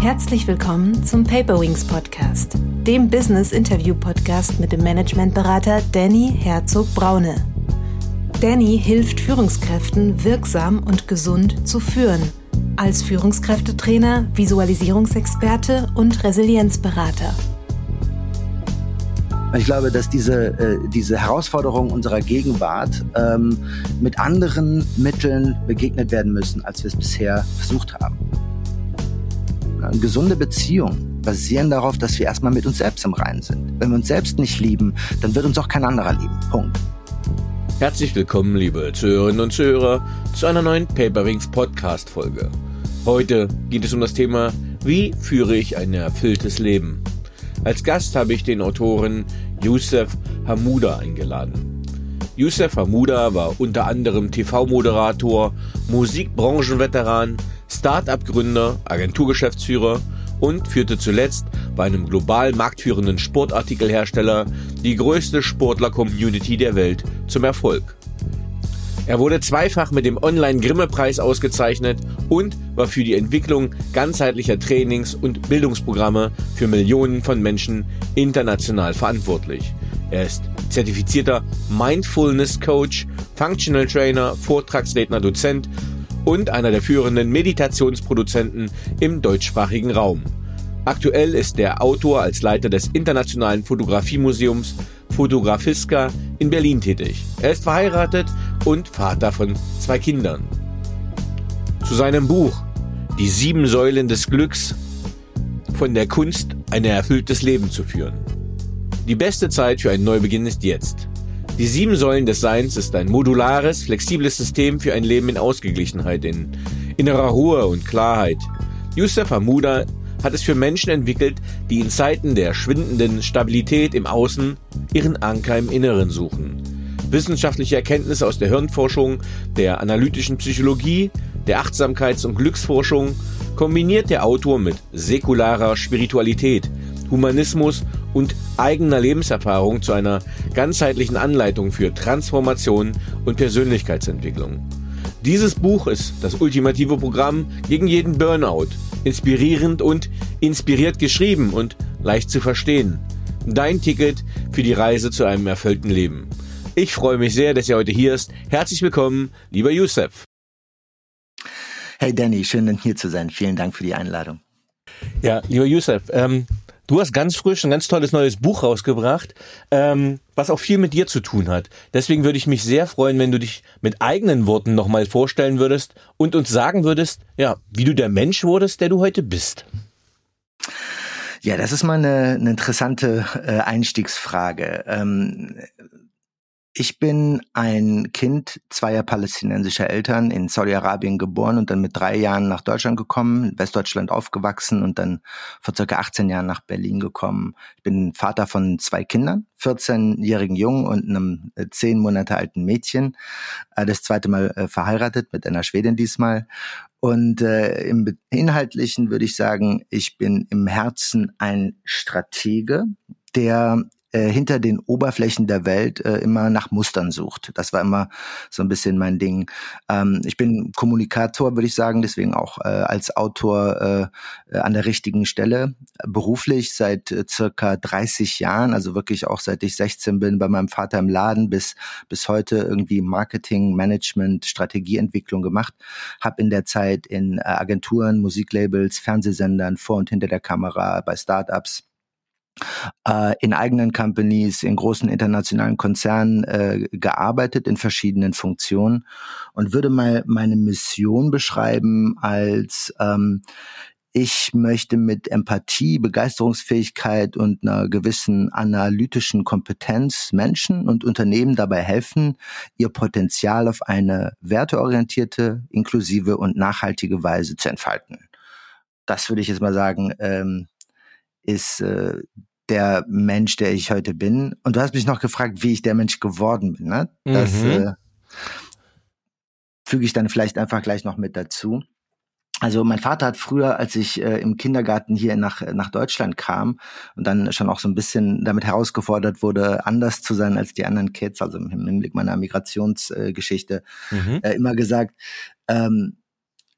Herzlich willkommen zum Paperwings Podcast, dem Business Interview Podcast mit dem Managementberater Danny Herzog Braune. Danny hilft Führungskräften wirksam und gesund zu führen, als Führungskräftetrainer, Visualisierungsexperte und Resilienzberater. Ich glaube, dass diese, äh, diese Herausforderungen unserer Gegenwart ähm, mit anderen Mitteln begegnet werden müssen, als wir es bisher versucht haben. Gesunde Beziehungen basieren darauf, dass wir erstmal mit uns selbst im Reinen sind. Wenn wir uns selbst nicht lieben, dann wird uns auch kein anderer lieben. Punkt. Herzlich willkommen, liebe Zuhörerinnen und Zuhörer, zu einer neuen Paperwings Podcast Folge. Heute geht es um das Thema, wie führe ich ein erfülltes Leben? Als Gast habe ich den Autoren Youssef Hamouda eingeladen. Youssef Hamouda war unter anderem TV-Moderator, Musikbranchenveteran, Start-up-Gründer, Agenturgeschäftsführer und führte zuletzt bei einem global marktführenden Sportartikelhersteller die größte Sportler-Community der Welt zum Erfolg. Er wurde zweifach mit dem Online-Grimme-Preis ausgezeichnet und war für die Entwicklung ganzheitlicher Trainings- und Bildungsprogramme für Millionen von Menschen international verantwortlich. Er ist zertifizierter Mindfulness Coach, Functional Trainer, Vortragsredner, Dozent und einer der führenden Meditationsproduzenten im deutschsprachigen Raum. Aktuell ist der Autor als Leiter des Internationalen Fotografiemuseums Fotografiska in Berlin tätig. Er ist verheiratet und Vater von zwei Kindern. Zu seinem Buch Die sieben Säulen des Glücks von der Kunst, ein erfülltes Leben zu führen. Die beste Zeit für einen Neubeginn ist jetzt. Die sieben Säulen des Seins ist ein modulares, flexibles System für ein Leben in Ausgeglichenheit, in innerer Ruhe und Klarheit. Yusuf Hamuda hat es für Menschen entwickelt, die in Zeiten der schwindenden Stabilität im Außen ihren Anker im Inneren suchen. Wissenschaftliche Erkenntnisse aus der Hirnforschung, der analytischen Psychologie, der Achtsamkeits- und Glücksforschung kombiniert der Autor mit säkularer Spiritualität, Humanismus und eigener Lebenserfahrung zu einer ganzheitlichen Anleitung für Transformation und Persönlichkeitsentwicklung. Dieses Buch ist das ultimative Programm gegen jeden Burnout, inspirierend und inspiriert geschrieben und leicht zu verstehen. Dein Ticket für die Reise zu einem erfüllten Leben. Ich freue mich sehr, dass ihr heute hier ist. Herzlich willkommen, lieber Youssef. Hey Danny, schön hier zu sein. Vielen Dank für die Einladung. Ja, lieber Youssef, ähm, Du hast ganz frisch ein ganz tolles neues Buch rausgebracht, ähm, was auch viel mit dir zu tun hat. Deswegen würde ich mich sehr freuen, wenn du dich mit eigenen Worten nochmal vorstellen würdest und uns sagen würdest, ja, wie du der Mensch wurdest, der du heute bist. Ja, das ist mal eine, eine interessante äh, Einstiegsfrage. Ähm, ich bin ein Kind zweier palästinensischer Eltern in Saudi-Arabien geboren und dann mit drei Jahren nach Deutschland gekommen, in Westdeutschland aufgewachsen und dann vor circa 18 Jahren nach Berlin gekommen. Ich bin Vater von zwei Kindern, 14-jährigen Jungen und einem äh, zehn Monate alten Mädchen. Äh, das zweite Mal äh, verheiratet mit einer Schwedin diesmal. Und äh, im Inhaltlichen würde ich sagen, ich bin im Herzen ein Stratege, der äh, hinter den Oberflächen der Welt äh, immer nach Mustern sucht. Das war immer so ein bisschen mein Ding. Ähm, ich bin Kommunikator, würde ich sagen, deswegen auch äh, als Autor äh, an der richtigen Stelle. Beruflich seit äh, circa 30 Jahren, also wirklich auch seit ich 16 bin, bei meinem Vater im Laden bis, bis heute irgendwie Marketing, Management, Strategieentwicklung gemacht. Habe in der Zeit in äh, Agenturen, Musiklabels, Fernsehsendern vor und hinter der Kamera, bei Startups äh, in eigenen Companies, in großen internationalen Konzernen äh, gearbeitet in verschiedenen Funktionen und würde mal meine Mission beschreiben als ähm, ich möchte mit Empathie, Begeisterungsfähigkeit und einer gewissen analytischen Kompetenz Menschen und Unternehmen dabei helfen, ihr Potenzial auf eine werteorientierte, inklusive und nachhaltige Weise zu entfalten. Das würde ich jetzt mal sagen, ähm, ist äh, der Mensch, der ich heute bin. Und du hast mich noch gefragt, wie ich der Mensch geworden bin. Ne? Das mhm. äh, füge ich dann vielleicht einfach gleich noch mit dazu. Also mein Vater hat früher, als ich äh, im Kindergarten hier nach, nach Deutschland kam und dann schon auch so ein bisschen damit herausgefordert wurde, anders zu sein als die anderen Kids, also im Hinblick meiner Migrationsgeschichte, äh, mhm. äh, immer gesagt, ähm,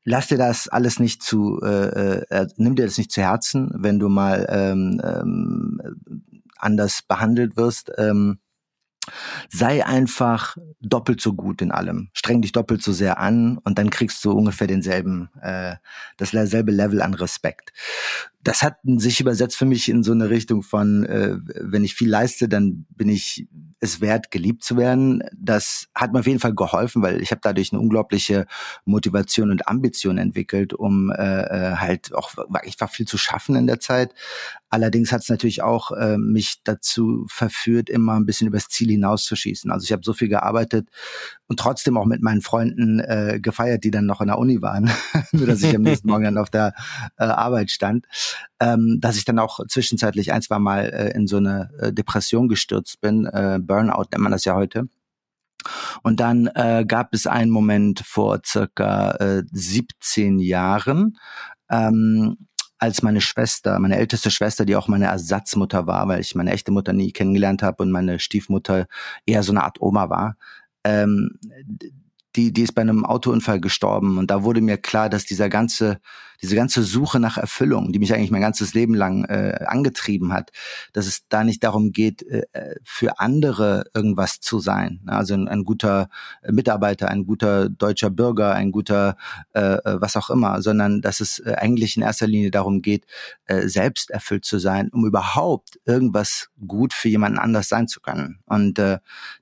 lass dir das alles nicht zu, äh, äh, nimm dir das nicht zu Herzen, wenn du mal ähm, ähm, anders behandelt wirst. Ähm, sei einfach doppelt so gut in allem. Streng dich doppelt so sehr an und dann kriegst du ungefähr denselben, äh, dasselbe Level an Respekt das hat sich übersetzt für mich in so eine Richtung von, äh, wenn ich viel leiste, dann bin ich es wert, geliebt zu werden. Das hat mir auf jeden Fall geholfen, weil ich habe dadurch eine unglaubliche Motivation und Ambition entwickelt, um äh, äh halt auch ich war viel zu schaffen in der Zeit. Allerdings hat es natürlich auch äh, mich dazu verführt, immer ein bisschen übers Ziel hinauszuschießen. Also ich habe so viel gearbeitet und trotzdem auch mit meinen Freunden äh, gefeiert, die dann noch in der Uni waren, nur dass ich am nächsten Morgen dann auf der äh, Arbeit stand ähm, dass ich dann auch zwischenzeitlich ein, zwei Mal äh, in so eine äh, Depression gestürzt bin. Äh, Burnout nennt man das ja heute. Und dann äh, gab es einen Moment vor circa äh, 17 Jahren, ähm, als meine Schwester, meine älteste Schwester, die auch meine Ersatzmutter war, weil ich meine echte Mutter nie kennengelernt habe und meine Stiefmutter eher so eine Art Oma war, ähm, die, die ist bei einem Autounfall gestorben. Und da wurde mir klar, dass dieser ganze diese ganze Suche nach Erfüllung, die mich eigentlich mein ganzes Leben lang äh, angetrieben hat, dass es da nicht darum geht, äh, für andere irgendwas zu sein. Also ein, ein guter Mitarbeiter, ein guter deutscher Bürger, ein guter äh, äh, was auch immer, sondern dass es äh, eigentlich in erster Linie darum geht, äh, selbst erfüllt zu sein, um überhaupt irgendwas gut für jemanden anders sein zu können. Und äh,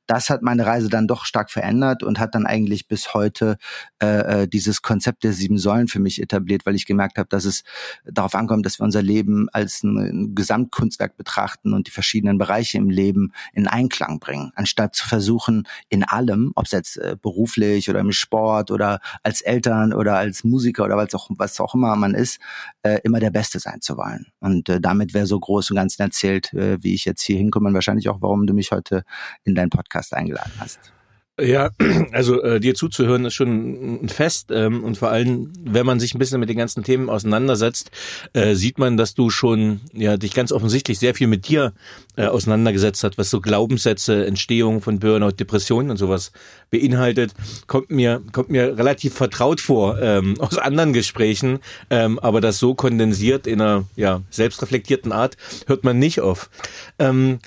das hat meine Reise dann doch stark verändert und hat dann eigentlich bis heute äh, äh dieses Konzept der sieben Säulen für mich etabliert, weil ich gemerkt habe, dass es darauf ankommt, dass wir unser Leben als ein Gesamtkunstwerk betrachten und die verschiedenen Bereiche im Leben in Einklang bringen, anstatt zu versuchen, in allem, ob es jetzt äh, beruflich oder im Sport oder als Eltern oder als Musiker oder was auch, was auch immer man ist, äh, immer der Beste sein zu wollen. Und äh, damit wäre so groß und ganz erzählt, wie ich jetzt hier hinkomme und wahrscheinlich auch, warum du mich heute in deinen Podcast eingeladen hast. Ja, also äh, dir zuzuhören ist schon ein Fest ähm, und vor allem, wenn man sich ein bisschen mit den ganzen Themen auseinandersetzt, äh, sieht man, dass du schon ja dich ganz offensichtlich sehr viel mit dir äh, auseinandergesetzt hast, was so Glaubenssätze, Entstehung von Burnout, Depressionen und sowas beinhaltet. Kommt mir kommt mir relativ vertraut vor ähm, aus anderen Gesprächen, ähm, aber das so kondensiert in einer ja selbstreflektierten Art hört man nicht auf. Ähm,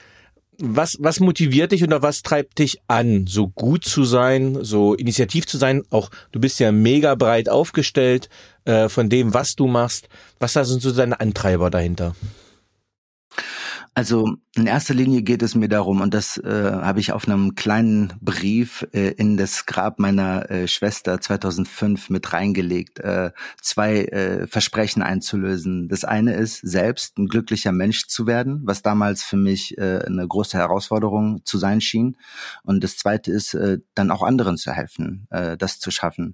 was, was motiviert dich oder was treibt dich an, so gut zu sein, so initiativ zu sein? Auch du bist ja mega breit aufgestellt äh, von dem, was du machst. Was sind so deine Antreiber dahinter? Also in erster Linie geht es mir darum, und das äh, habe ich auf einem kleinen Brief äh, in das Grab meiner äh, Schwester 2005 mit reingelegt, äh, zwei äh, Versprechen einzulösen. Das eine ist, selbst ein glücklicher Mensch zu werden, was damals für mich äh, eine große Herausforderung zu sein schien. Und das zweite ist, äh, dann auch anderen zu helfen, äh, das zu schaffen.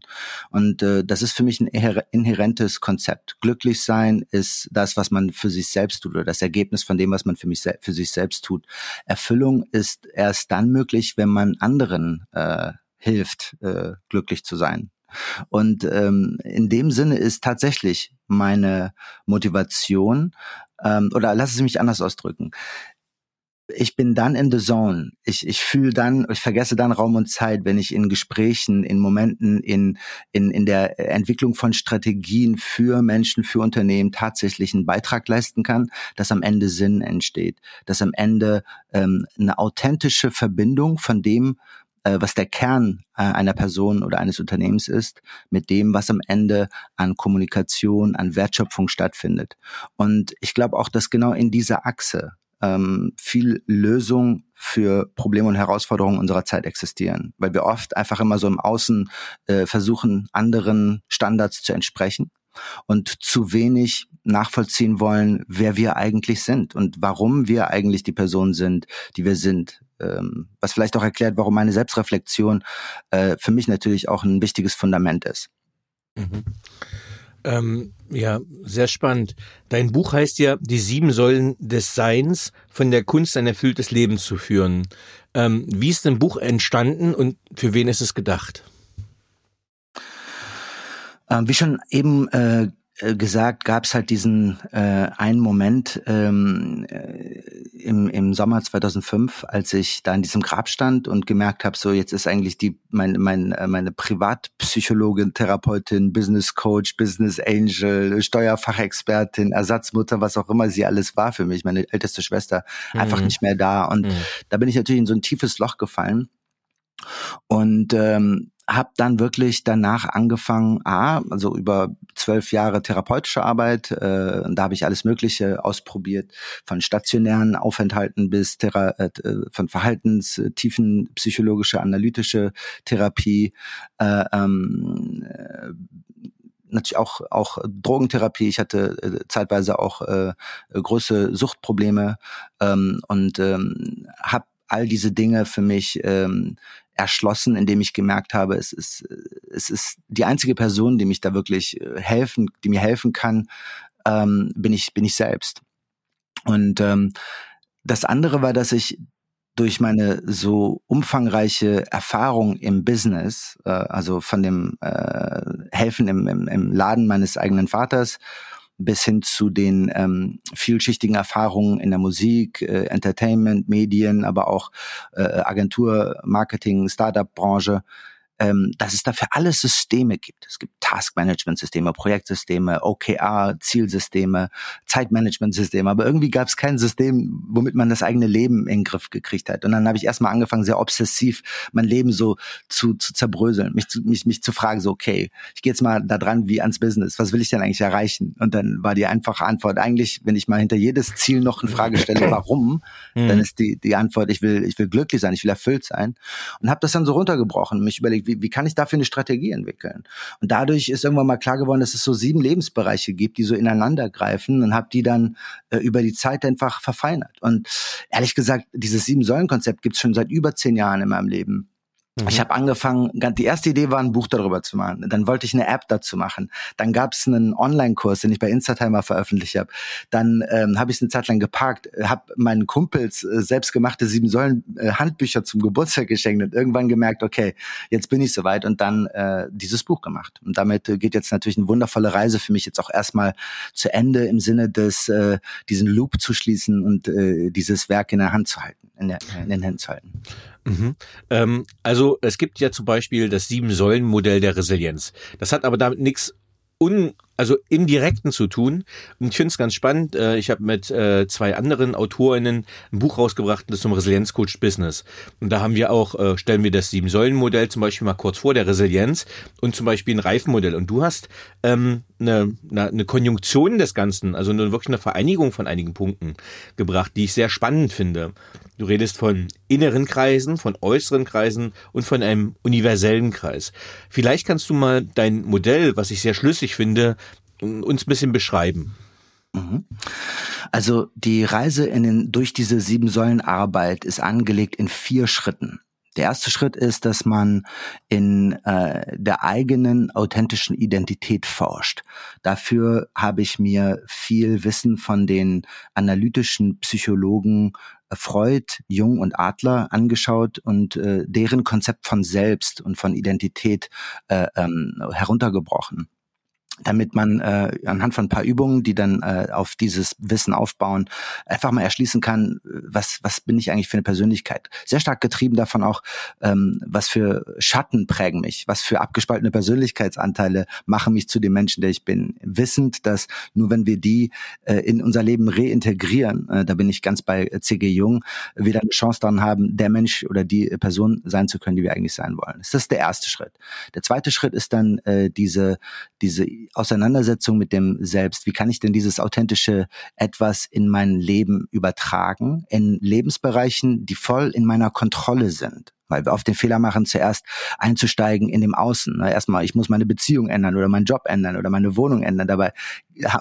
Und äh, das ist für mich ein inhärentes Konzept. Glücklich sein ist das, was man für sich selbst tut oder das Ergebnis von dem, was man für mich für sich selbst tut. Erfüllung ist erst dann möglich, wenn man anderen äh, hilft, äh, glücklich zu sein. Und ähm, in dem Sinne ist tatsächlich meine Motivation, ähm, oder lass es mich anders ausdrücken ich bin dann in the zone. Ich, ich fühle dann, ich vergesse dann Raum und Zeit, wenn ich in Gesprächen, in Momenten, in, in, in der Entwicklung von Strategien für Menschen, für Unternehmen tatsächlich einen Beitrag leisten kann, dass am Ende Sinn entsteht, dass am Ende ähm, eine authentische Verbindung von dem, äh, was der Kern äh, einer Person oder eines Unternehmens ist, mit dem, was am Ende an Kommunikation, an Wertschöpfung stattfindet. Und ich glaube auch, dass genau in dieser Achse ähm, viel Lösung für Probleme und Herausforderungen unserer Zeit existieren, weil wir oft einfach immer so im Außen äh, versuchen, anderen Standards zu entsprechen und zu wenig nachvollziehen wollen, wer wir eigentlich sind und warum wir eigentlich die Person sind, die wir sind. Ähm, was vielleicht auch erklärt, warum meine Selbstreflexion äh, für mich natürlich auch ein wichtiges Fundament ist. Mhm. Ähm, ja, sehr spannend. Dein Buch heißt ja Die sieben Säulen des Seins, von der Kunst ein erfülltes Leben zu führen. Ähm, wie ist dein Buch entstanden und für wen ist es gedacht? Ähm, wie schon eben äh, gesagt, gab es halt diesen äh, einen Moment ähm, äh, im, im Sommer 2005, als ich da in diesem Grab stand und gemerkt habe, so jetzt ist eigentlich die mein, mein, äh, meine Privatpsychologin, Therapeutin, Business Coach, Business Angel, Steuerfachexpertin, Ersatzmutter, was auch immer sie alles war für mich, meine älteste Schwester, mhm. einfach nicht mehr da. Und mhm. da bin ich natürlich in so ein tiefes Loch gefallen. Und ähm, habe dann wirklich danach angefangen, A, also über zwölf Jahre therapeutische Arbeit, äh, da habe ich alles Mögliche ausprobiert, von stationären Aufenthalten bis Thera äh, von Verhaltenstiefen, psychologische, analytische Therapie, äh, ähm, äh, natürlich auch auch Drogentherapie. Ich hatte äh, zeitweise auch äh, große Suchtprobleme ähm, und ähm, habe all diese Dinge für mich ähm, erschlossen, indem ich gemerkt habe, es ist, es ist die einzige Person, die mich da wirklich äh, helfen, die mir helfen kann, ähm, bin ich, bin ich selbst. Und ähm, das andere war, dass ich durch meine so umfangreiche Erfahrung im Business, äh, also von dem äh, Helfen im, im, im Laden meines eigenen Vaters bis hin zu den ähm, vielschichtigen Erfahrungen in der Musik, äh, Entertainment, Medien, aber auch äh, Agentur, Marketing, Startup-Branche ähm, dass es dafür alle Systeme gibt. Es gibt Task-Management-Systeme, Projektsysteme, OKR, Zielsysteme, Zeitmanagement-Systeme, aber irgendwie gab es kein System, womit man das eigene Leben in den Griff gekriegt hat. Und dann habe ich erstmal angefangen, sehr obsessiv mein Leben so zu, zu zerbröseln, mich zu, mich, mich zu fragen, so, okay, ich gehe jetzt mal da dran wie ans Business, was will ich denn eigentlich erreichen? Und dann war die einfache Antwort eigentlich, wenn ich mal hinter jedes Ziel noch eine Frage stelle, warum, mhm. dann ist die, die Antwort, ich will, ich will glücklich sein, ich will erfüllt sein. Und habe das dann so runtergebrochen und mich überlegt, wie, wie kann ich dafür eine Strategie entwickeln? Und dadurch ist irgendwann mal klar geworden, dass es so sieben Lebensbereiche gibt, die so ineinander greifen und habe die dann äh, über die Zeit einfach verfeinert. Und ehrlich gesagt, dieses Sieben-Säulen-Konzept gibt es schon seit über zehn Jahren in meinem Leben. Ich mhm. habe angefangen, die erste Idee war, ein Buch darüber zu machen. Dann wollte ich eine App dazu machen. Dann gab es einen Online-Kurs, den ich bei Instatimer veröffentlicht habe. Dann ähm, habe ich es eine Zeit lang geparkt, habe meinen Kumpels äh, selbstgemachte sieben Säulen äh, Handbücher zum Geburtstag geschenkt und irgendwann gemerkt, okay, jetzt bin ich soweit und dann äh, dieses Buch gemacht. Und damit äh, geht jetzt natürlich eine wundervolle Reise für mich jetzt auch erstmal zu Ende im Sinne des äh, diesen Loop zu schließen und äh, dieses Werk in der Hand zu halten, in, der, in den Händen zu halten. Mhm. Ähm, also es gibt ja zum Beispiel das Sieben-Säulen-Modell der Resilienz. Das hat aber damit nichts un also indirekten zu tun. Und ich finde es ganz spannend. Äh, ich habe mit äh, zwei anderen Autorinnen ein Buch rausgebracht, das zum Resilienzcoach Business. Und da haben wir auch, äh, stellen wir das Sieben-Säulen-Modell zum Beispiel mal kurz vor, der Resilienz und zum Beispiel ein Reifenmodell. Und du hast ähm, eine, eine, eine Konjunktion des Ganzen, also eine, wirklich eine Vereinigung von einigen Punkten gebracht, die ich sehr spannend finde. Du redest von inneren Kreisen, von äußeren Kreisen und von einem universellen Kreis. Vielleicht kannst du mal dein Modell, was ich sehr schlüssig finde, uns ein bisschen beschreiben. Mhm. Also die Reise in den, durch diese sieben Säulen Arbeit ist angelegt in vier Schritten. Der erste Schritt ist, dass man in äh, der eigenen authentischen Identität forscht. Dafür habe ich mir viel Wissen von den analytischen Psychologen äh, Freud, Jung und Adler angeschaut und äh, deren Konzept von Selbst und von Identität äh, ähm, heruntergebrochen damit man äh, anhand von ein paar Übungen, die dann äh, auf dieses Wissen aufbauen, einfach mal erschließen kann, was, was bin ich eigentlich für eine Persönlichkeit. Sehr stark getrieben davon auch, ähm, was für Schatten prägen mich, was für abgespaltene Persönlichkeitsanteile machen mich zu dem Menschen, der ich bin. Wissend, dass nur wenn wir die äh, in unser Leben reintegrieren, äh, da bin ich ganz bei C.G. Jung, wir dann eine Chance daran haben, der Mensch oder die Person sein zu können, die wir eigentlich sein wollen. Das ist der erste Schritt. Der zweite Schritt ist dann äh, diese, diese Auseinandersetzung mit dem Selbst. Wie kann ich denn dieses authentische etwas in mein Leben übertragen, in Lebensbereichen, die voll in meiner Kontrolle sind? weil wir oft den Fehler machen, zuerst einzusteigen in dem Außen. Erstmal, ich muss meine Beziehung ändern oder meinen Job ändern oder meine Wohnung ändern. Dabei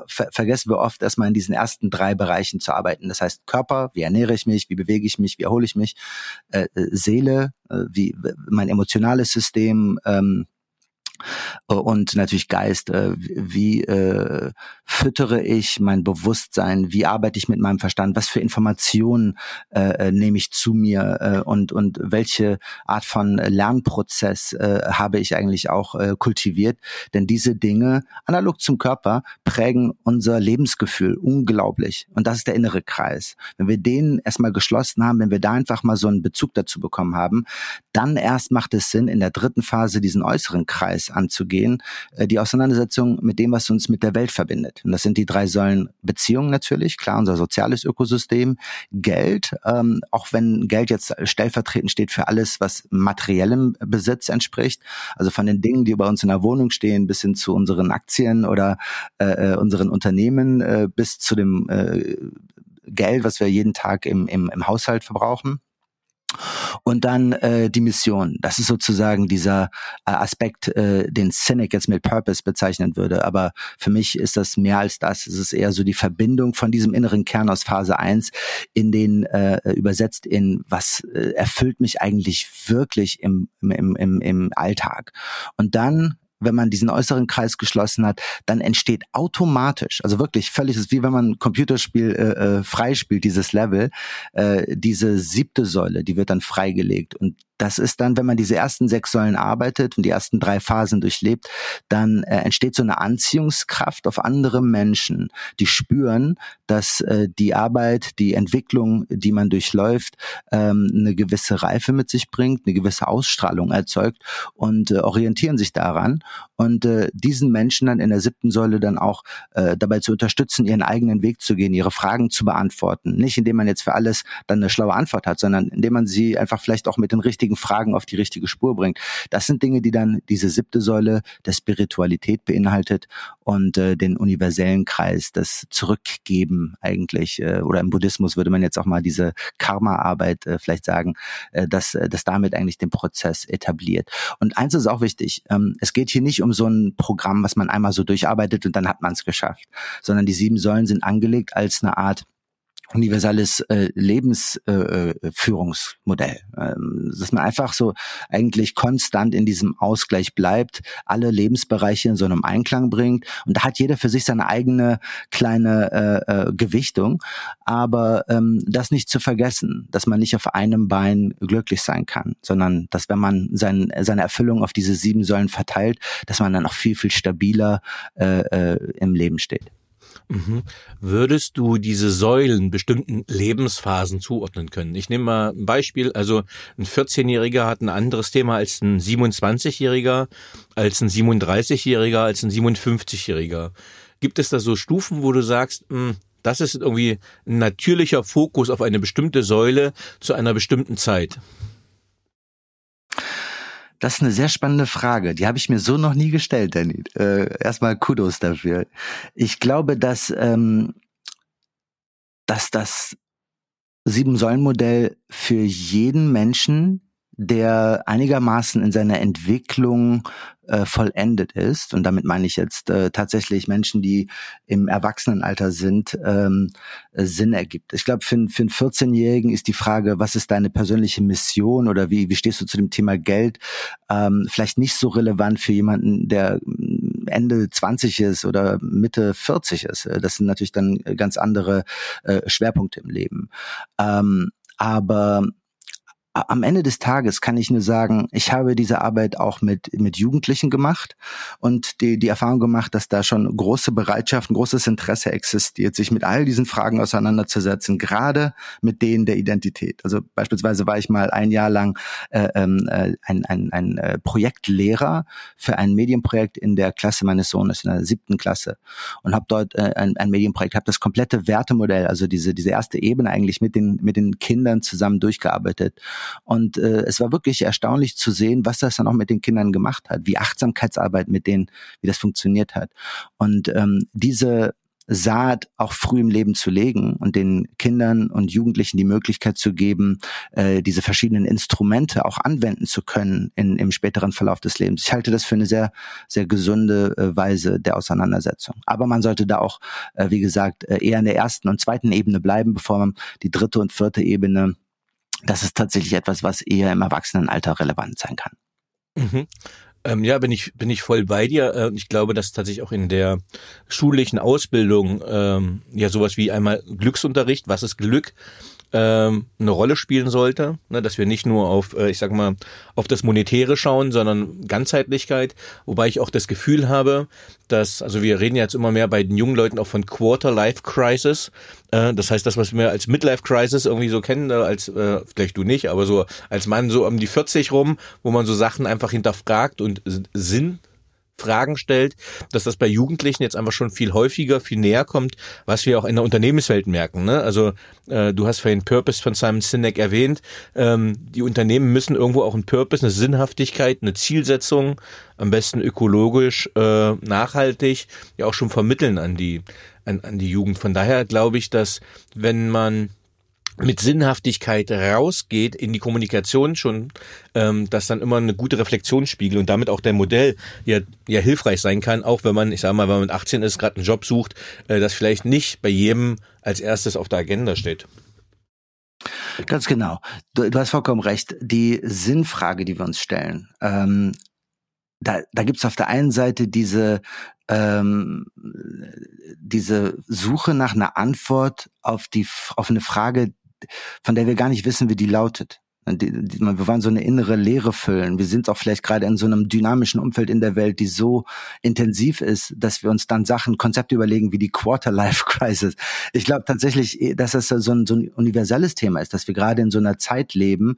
ver vergessen wir oft erstmal in diesen ersten drei Bereichen zu arbeiten. Das heißt Körper, wie ernähre ich mich, wie bewege ich mich, wie erhole ich mich, äh, äh Seele, äh, wie mein emotionales System, ähm, Äh, und natürlich Geist. Äh, wie äh, füttere ich mein Bewusstsein? Wie arbeite ich mit meinem Verstand? Was für Informationen äh, nehme ich zu mir? Äh, und, und welche Art von Lernprozess äh, habe ich eigentlich auch äh, kultiviert? Denn diese Dinge, analog zum Körper, prägen unser Lebensgefühl unglaublich. Und das ist der innere Kreis. Wenn wir den erstmal geschlossen haben, wenn wir da einfach mal so einen Bezug dazu bekommen haben, dann erst macht es Sinn, in der dritten Phase diesen äußeren Kreis anzugehen, äh, die Auseinandersetzung mit dem, was uns mit der Welt verbindet. Und das sind die drei Säulen Beziehungen natürlich, klar, unser soziales Ökosystem, Geld, ähm, auch wenn Geld jetzt stellvertretend steht für alles, was materiellem Besitz entspricht, also von den Dingen, die bei uns in der Wohnung stehen, bis hin zu unseren Aktien oder äh, äh unseren Unternehmen, äh, bis zu dem äh, Geld, was wir jeden Tag im, im, im Haushalt verbrauchen. Und dann äh, die Mission. Das ist sozusagen dieser äh, Aspekt, äh, den Cynic jetzt mit Purpose bezeichnen würde. Aber für mich ist das mehr als das. Es ist eher so die Verbindung von diesem inneren Kern aus Phase 1 in den äh, übersetzt in was äh, erfüllt mich eigentlich wirklich im, im, im, im Alltag. Und dann wenn man diesen äußeren Kreis geschlossen hat, dann entsteht automatisch, also wirklich völlig, ist wie wenn man ein Computerspiel äh, äh, freispielt, dieses Level, äh, diese siebte Säule, die wird dann freigelegt. Und das ist dann, wenn man diese ersten sechs Säulen arbeitet und die ersten drei Phasen durchlebt, dann äh, entsteht so eine Anziehungskraft auf andere Menschen, die spüren, dass äh, die Arbeit, die Entwicklung, die man durchläuft, ähm, eine gewisse Reife mit sich bringt, eine gewisse Ausstrahlung erzeugt und äh, orientieren sich daran und äh, diesen Menschen dann in der siebten Säule dann auch äh, dabei zu unterstützen, ihren eigenen Weg zu gehen, ihre Fragen zu beantworten. Nicht indem man jetzt für alles dann eine schlaue Antwort hat, sondern indem man sie einfach vielleicht auch mit den richtigen Fragen auf die richtige Spur bringt. Das sind Dinge, die dann diese siebte Säule der Spiritualität beinhaltet und äh, den universellen Kreis, das Zurückgeben eigentlich, äh, oder im Buddhismus würde man jetzt auch mal diese Karma-Arbeit äh, vielleicht sagen, äh, dass, äh, dass damit eigentlich den Prozess etabliert. Und eins ist auch wichtig, ähm, es geht hier nicht um so ein Programm, was man einmal so durcharbeitet und dann hat man es geschafft, sondern die sieben Säulen sind angelegt als eine Art universelles äh, Lebensführungsmodell. Äh, ähm, dass man einfach so eigentlich konstant in diesem Ausgleich bleibt, alle Lebensbereiche in so einem Einklang bringt. Und da hat jeder für sich seine eigene kleine äh, äh, Gewichtung. Aber ähm, das nicht zu vergessen, dass man nicht auf einem Bein glücklich sein kann, sondern dass wenn man sein, seine Erfüllung auf diese sieben Säulen verteilt, dass man dann auch viel, viel stabiler äh, äh, im Leben steht. Mhm. Würdest du diese Säulen bestimmten Lebensphasen zuordnen können? Ich nehme mal ein Beispiel. Also ein 14-Jähriger hat ein anderes Thema als ein 27-Jähriger, als ein 37-Jähriger, als ein 57-Jähriger. Gibt es da so Stufen, wo du sagst, mh, hm, das ist irgendwie ein natürlicher Fokus auf eine bestimmte Säule zu einer bestimmten Zeit? Das ist eine sehr spannende Frage. Die habe ich mir so noch nie gestellt, Danny. Äh, erstmal Kudos dafür. Ich glaube, dass, ähm, dass das Sieben-Säulen-Modell für jeden Menschen der einigermaßen in seiner Entwicklung äh, vollendet ist, und damit meine ich jetzt äh, tatsächlich Menschen, die im Erwachsenenalter sind, ähm, äh, Sinn ergibt. Ich glaube, für, für einen 14-Jährigen ist die Frage, was ist deine persönliche Mission oder wie, wie stehst du zu dem Thema Geld, ähm, vielleicht nicht so relevant für jemanden, der mm, Ende 20 ist oder Mitte 40 ist. Äh, das sind natürlich dann ganz andere äh, Schwerpunkte im Leben. Ähm, aber am Ende des Tages kann ich nur sagen, ich habe diese Arbeit auch mit, mit Jugendlichen gemacht und die, die Erfahrung gemacht, dass da schon große Bereitschaft, ein großes Interesse existiert, sich mit all diesen Fragen auseinanderzusetzen, gerade mit denen der Identität. Also beispielsweise war ich mal ein Jahr lang äh, ähm, äh, ein, ein, ein äh, Projektlehrer für ein Medienprojekt in der Klasse meines Sohnes, in der siebten Klasse und habe dort äh, ein, ein Medienprojekt, habe das komplette Wertemodell, also diese, diese erste Ebene eigentlich mit den, mit den Kindern zusammen durchgearbeitet. Und äh, es war wirklich erstaunlich zu sehen, was das dann auch mit den Kindern gemacht hat, wie Achtsamkeitsarbeit mit denen, wie das funktioniert hat. Und ähm, diese Saat auch früh im Leben zu legen und den Kindern und Jugendlichen die Möglichkeit zu geben, äh, diese verschiedenen Instrumente auch anwenden zu können in, im späteren Verlauf des Lebens. Ich halte das für eine sehr, sehr gesunde äh, Weise der Auseinandersetzung. Aber man sollte da auch, äh, wie gesagt, äh, eher in der ersten und zweiten Ebene bleiben, bevor man die dritte und vierte Ebene das ist tatsächlich etwas, was eher im Erwachsenenalter relevant sein kann. Mhm. Ähm, ja, bin ich bin ich voll bei dir. Äh, ich glaube, dass tatsächlich auch in der schulischen Ausbildung ähm, ja sowas wie einmal Glücksunterricht, was ist Glück, ähm, eine Rolle spielen sollte, ne, dass wir nicht nur auf, äh, ich sag mal, auf das Monetäre schauen, sondern Ganzheitlichkeit, wobei ich auch das Gefühl habe, dass, also wir reden jetzt immer mehr bei den jungen Leuten auch von Quarter Life Crisis, äh, das heißt, das, was wir als Midlife Crisis irgendwie so kennen, äh, als, äh, vielleicht du nicht, aber so als Mann so um die 40 rum, wo man so Sachen einfach hinterfragt und Sinn Fragen stellt, dass das bei Jugendlichen jetzt einfach schon viel häufiger, viel näher kommt, was wir auch in der Unternehmenswelt merken. Ne? Also äh, du hast vorhin Purpose von Simon Sinek erwähnt. Ähm, die Unternehmen müssen irgendwo auch einen Purpose, eine Sinnhaftigkeit, eine Zielsetzung, am besten ökologisch, äh, nachhaltig, ja auch schon vermitteln an die an, an die Jugend. Von daher glaube ich, dass wenn man mit Sinnhaftigkeit rausgeht in die Kommunikation schon, ähm, dass dann immer eine gute Reflexion und damit auch dein Modell ja, ja hilfreich sein kann, auch wenn man, ich sag mal, wenn man mit 18 ist, gerade einen Job sucht, äh, das vielleicht nicht bei jedem als erstes auf der Agenda steht. Ganz genau. Du, du hast vollkommen recht. Die Sinnfrage, die wir uns stellen, ähm, da, da gibt es auf der einen Seite diese ähm, diese Suche nach einer Antwort auf die auf eine Frage, von der wir gar nicht wissen, wie die lautet. Wir wollen so eine innere Leere füllen. Wir sind auch vielleicht gerade in so einem dynamischen Umfeld in der Welt, die so intensiv ist, dass wir uns dann Sachen, Konzepte überlegen wie die Quarter-Life-Crisis. Ich glaube tatsächlich, dass das so ein, so ein universelles Thema ist, dass wir gerade in so einer Zeit leben,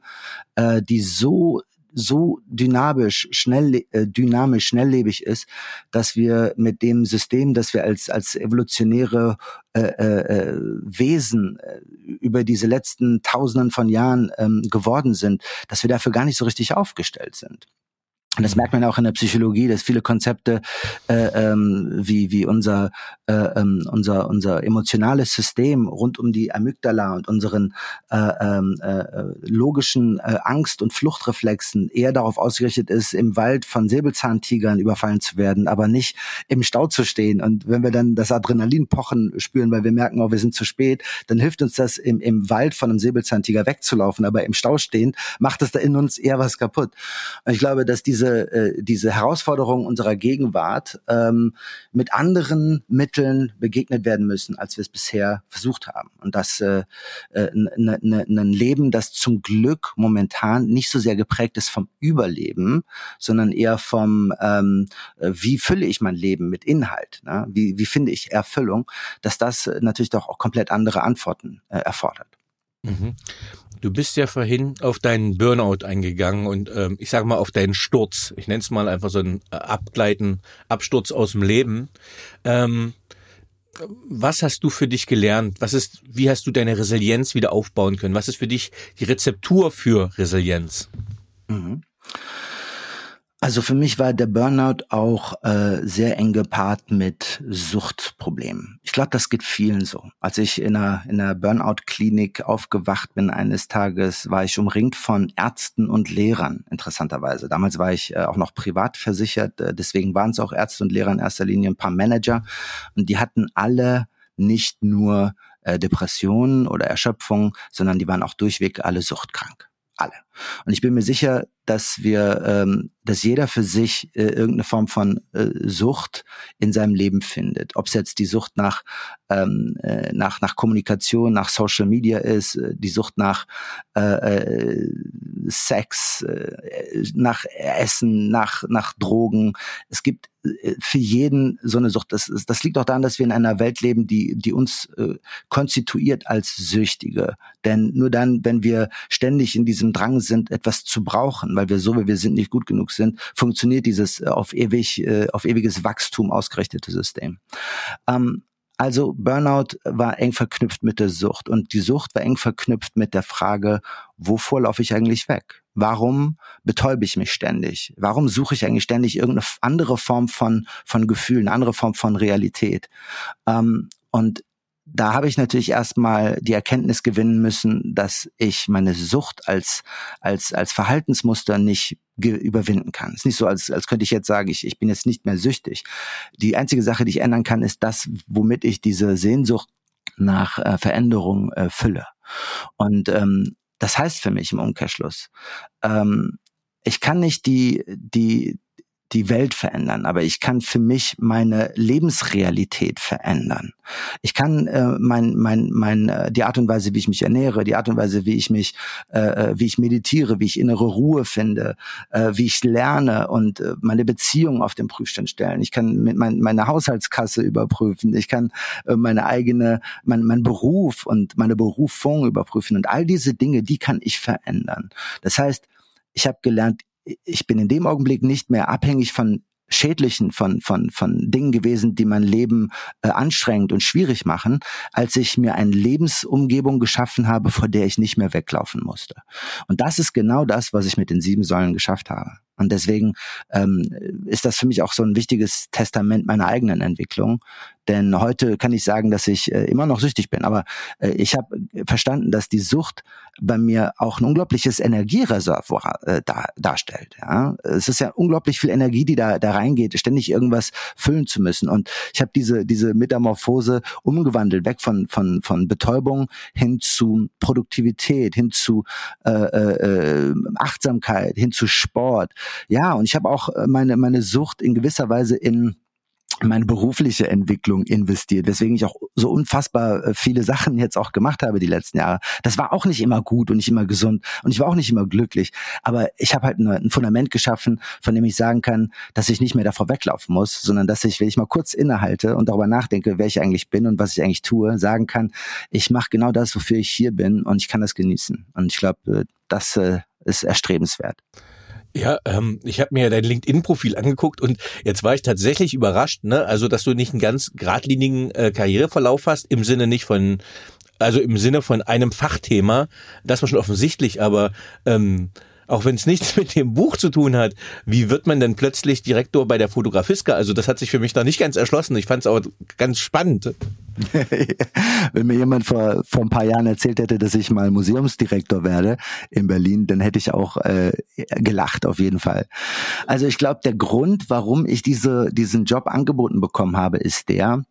äh, die so so dynamisch, schnell, äh, dynamisch, schnelllebig ist, dass wir mit dem System, das wir als als evolutionäre äh, äh, Wesen äh, über diese letzten Tausenden von Jahren ähm, geworden sind, dass wir dafür gar nicht so richtig aufgestellt sind. Und das merkt man auch in der Psychologie, dass viele Konzepte äh, ähm, wie wie unser äh, ähm, unser unser emotionales System rund um die Amygdala und unseren äh, ähm, äh, logischen äh, Angst- und Fluchtreflexen eher darauf ausgerichtet ist, im Wald von Säbelzahntigern überfallen zu werden, aber nicht im Stau zu stehen. Und wenn wir dann das Adrenalin pochen spüren, weil wir merken, oh, wir sind zu spät, dann hilft uns das im, im Wald von einem Säbelzahntiger wegzulaufen, aber im Stau stehen macht es da in uns eher was kaputt. Und ich glaube, dass diese diese, äh, diese Herausforderung unserer Gegenwart ähm, mit anderen Mitteln begegnet werden müssen, als wir es bisher versucht haben. Und das äh, äh, ein Leben, das zum Glück momentan nicht so sehr geprägt ist vom Überleben, sondern eher vom, ähm, äh, wie fülle ich mein Leben mit Inhalt, ne? wie, wie finde ich Erfüllung, dass das natürlich doch auch komplett andere Antworten äh, erfordert. Mhm. Du bist ja vorhin auf deinen Burnout eingegangen und ähm, ich sage mal auf deinen Sturz. Ich nenne es mal einfach so ein äh, Abgleiten, Absturz aus dem Leben. Ähm, was hast du für dich gelernt? Was ist, wie hast du deine Resilienz wieder aufbauen können? Was ist für dich die Rezeptur für Resilienz? Mhm. Also für mich war der Burnout auch äh, sehr eng gepaart mit Suchtproblemen. Ich glaube, das geht vielen so. Als ich in einer, in einer Burnout-Klinik aufgewacht bin eines Tages, war ich umringt von Ärzten und Lehrern, interessanterweise. Damals war ich äh, auch noch privat versichert, äh, deswegen waren es auch Ärzte und Lehrer in erster Linie, ein paar Manager. Und die hatten alle nicht nur äh, Depressionen oder Erschöpfung, sondern die waren auch durchweg alle suchtkrank alle. Und ich bin mir sicher, dass wir, ähm, dass jeder für sich äh, irgendeine Form von äh, Sucht in seinem Leben findet. Ob es jetzt die Sucht nach ähm, äh, nach nach Kommunikation, nach Social Media ist, äh, die Sucht nach äh, äh, Sex, äh, nach Essen, nach nach Drogen. Es gibt äh, für jeden so eine Sucht. Das, das liegt auch daran, dass wir in einer Welt leben, die, die uns äh, konstituiert als Süchtige. Denn nur dann, wenn wir ständig in diesem Drang sind, etwas zu brauchen, weil wir so, wie wir sind, nicht gut genug sind, funktioniert dieses äh, auf ewig, äh, auf ewiges Wachstum ausgerichtete System. Ähm, also Burnout war eng verknüpft mit der Sucht und die Sucht war eng verknüpft mit der Frage, wovor laufe ich eigentlich weg? Warum betäube ich mich ständig? Warum suche ich eigentlich ständig irgendeine andere Form von, von Gefühlen, eine andere Form von Realität? Ähm, und da habe ich natürlich erstmal die Erkenntnis gewinnen müssen, dass ich meine Sucht als, als, als Verhaltensmuster nicht überwinden kann. Es ist nicht so, als, als könnte ich jetzt sagen, ich, ich bin jetzt nicht mehr süchtig. Die einzige Sache, die ich ändern kann, ist das, womit ich diese Sehnsucht nach äh, Veränderung äh, fülle. Und ähm, das heißt für mich im Umkehrschluss, ähm, ich kann nicht die, die, die Welt verändern, aber ich kann für mich meine Lebensrealität verändern. Ich kann äh, mein, mein, mein, äh, die Art und Weise, wie ich mich ernähre, die Art und Weise, wie ich mich, äh, äh, wie ich meditiere, wie ich innere Ruhe finde, äh, wie ich lerne und äh, meine Beziehung auf den Prüfstand stellen. Ich kann mit mein, meine Haushaltskasse überprüfen. Ich kann äh, meine eigene, mein, mein Beruf und meine Berufung überprüfen und all diese Dinge, die kann ich verändern. Das heißt, ich habe gelernt, ich bin in dem Augenblick nicht mehr abhängig von schädlichen, von, von, von Dingen gewesen, die mein Leben äh, anstrengend und schwierig machen, als ich mir eine Lebensumgebung geschaffen habe, vor der ich nicht mehr weglaufen musste. Und das ist genau das, was ich mit den sieben Säulen geschafft habe. Und deswegen ähm, ist das für mich auch so ein wichtiges Testament meiner eigenen Entwicklung. Denn heute kann ich sagen, dass ich äh, immer noch süchtig bin. Aber äh, ich habe verstanden, dass die Sucht bei mir auch ein unglaubliches Energiereservoir äh, dar, darstellt. Ja? Es ist ja unglaublich viel Energie, die da, da reingeht, ständig irgendwas füllen zu müssen. Und ich habe diese, diese Metamorphose umgewandelt, weg von, von, von Betäubung hin zu Produktivität, hin zu äh, äh, Achtsamkeit, hin zu Sport, ja, und ich habe auch äh, meine, meine Sucht in gewisser Weise in meine berufliche Entwicklung investiert, weswegen ich auch so unfassbar äh, viele Sachen jetzt auch gemacht habe die letzten Jahre. Das war auch nicht immer gut und nicht immer gesund und ich war auch nicht immer glücklich, aber ich habe halt ein Fundament geschaffen, von dem ich sagen kann, dass ich nicht mehr davor weglaufen muss, sondern dass ich, wenn ich mal kurz innehalte und darüber nachdenke, wer ich eigentlich bin und was ich eigentlich tue, sagen kann, ich mache genau das, wofür ich hier bin und ich kann das genießen. Und ich glaube, äh, das ist erstrebenswert. Ja, ähm, ich habe mir dein LinkedIn-Profil angeguckt und jetzt war ich tatsächlich überrascht, ne? Also, dass du nicht einen ganz geradlinigen äh, Karriereverlauf hast, im Sinne nicht von, also im Sinne von einem Fachthema, das war schon offensichtlich, aber ähm, auch wenn es nichts mit dem Buch zu tun hat, wie wird man denn plötzlich Direktor bei der Fotografiska? Also das hat sich für mich noch nicht ganz erschlossen. Ich fand es aber ganz spannend. Wenn mir jemand vor, vor ein paar Jahren erzählt hätte, dass ich mal Museumsdirektor werde in Berlin, dann hätte ich auch äh, gelacht auf jeden Fall. Also ich glaube, der Grund, warum ich diese, diesen Job angeboten bekommen habe, ist der,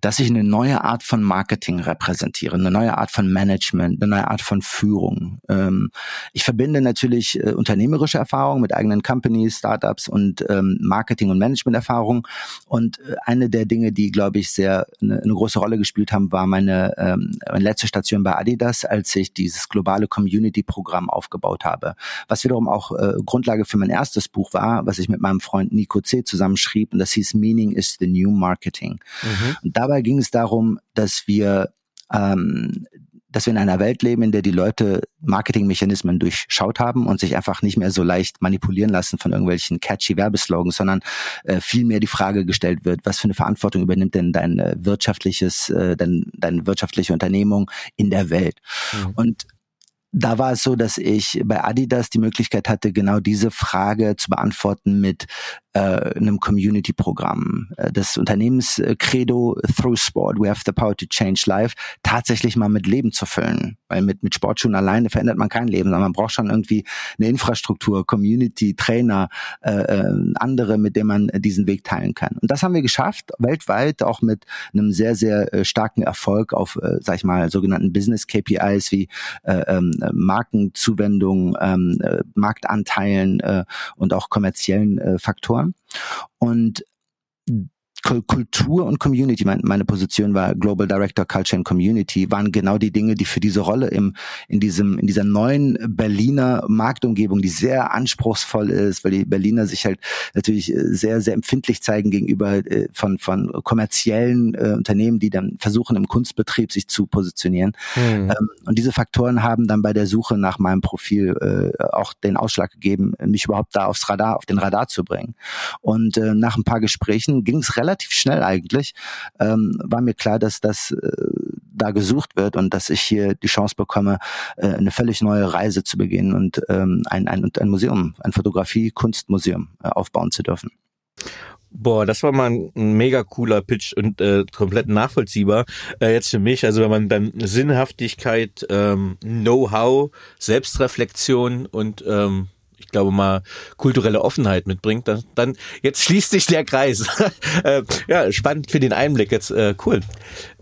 dass ich eine neue Art von Marketing repräsentiere, eine neue Art von Management, eine neue Art von Führung. Ähm, ich verbinde natürlich äh, unternehmerische Erfahrung mit eigenen Companies, Startups und ähm, Marketing- und Management-Erfahrung. Und äh, eine der Dinge, die, glaube ich, sehr eine, große Rolle gespielt haben, war meine, ähm, meine letzte Station bei Adidas, als ich dieses globale Community-Programm aufgebaut habe, was wiederum auch äh, Grundlage für mein erstes Buch war, was ich mit meinem Freund Nico C. zusammenschrieb und das hieß Meaning is the New Marketing. Mhm. Und dabei ging es darum, dass wir ähm, dass wir in einer Welt leben, in der die Leute Marketingmechanismen durchschaut haben und sich einfach nicht mehr so leicht manipulieren lassen von irgendwelchen catchy Werbeslogans, sondern äh, vielmehr die Frage gestellt wird, was für eine Verantwortung übernimmt denn dein äh, wirtschaftliches, äh, dein, deine wirtschaftliche Unternehmung in der Welt? Mhm. Und da war es so, dass ich bei Adidas die Möglichkeit hatte, genau diese Frage zu beantworten mit äh, einem Community-Programm. Äh, das Unternehmenskredo Through Sport, we have the power to change life, tatsächlich mal mit Leben zu füllen. Weil mit, mit Sportschuhen alleine verändert man kein Leben, sondern man braucht schon irgendwie eine Infrastruktur, Community, Trainer, äh, äh, andere, mit denen man diesen Weg teilen kann. Und das haben wir geschafft, weltweit, auch mit einem sehr, sehr äh, starken Erfolg auf, äh, sag ich mal, sogenannten Business KPIs wie äh, ähm, Markenzuwendung, ähm, äh, Marktanteilen äh, und auch kommerziellen äh, Faktoren. Und Kultur und Community, meine Position war Global Director Culture and Community, waren genau die Dinge, die für diese Rolle im, in diesem, in dieser neuen Berliner Marktumgebung, die sehr anspruchsvoll ist, weil die Berliner sich halt natürlich äh, sehr, sehr empfindlich zeigen gegenüber äh, von, von kommerziellen äh, Unternehmen, die dann versuchen, im Kunstbetrieb sich zu positionieren. Mhm. Ähm, und diese Faktoren haben dann bei der Suche nach meinem Profil äh, auch den Ausschlag gegeben, mich überhaupt da aufs Radar, auf den Radar zu bringen. Und äh, nach ein paar Gesprächen ging es relativ relativ schnell eigentlich, ähm, war mir klar, dass das äh, da gesucht wird und dass ich hier die Chance bekomme, äh, eine völlig neue Reise zu beginnen und ähm, ein, ein, ein Museum, ein Fotografie-Kunstmuseum äh, aufbauen zu dürfen. Boah, das war mal ein, mega cooler Pitch und äh, komplett nachvollziehbar. Äh, jetzt für mich, also wenn man dann Sinnhaftigkeit, ähm, Know-how, Selbstreflexion und ähm, glaube mal, kulturelle Offenheit mitbringt, dann, dann jetzt schließt sich der Kreis. äh, ja, spannend für den Einblick jetzt, äh, cool.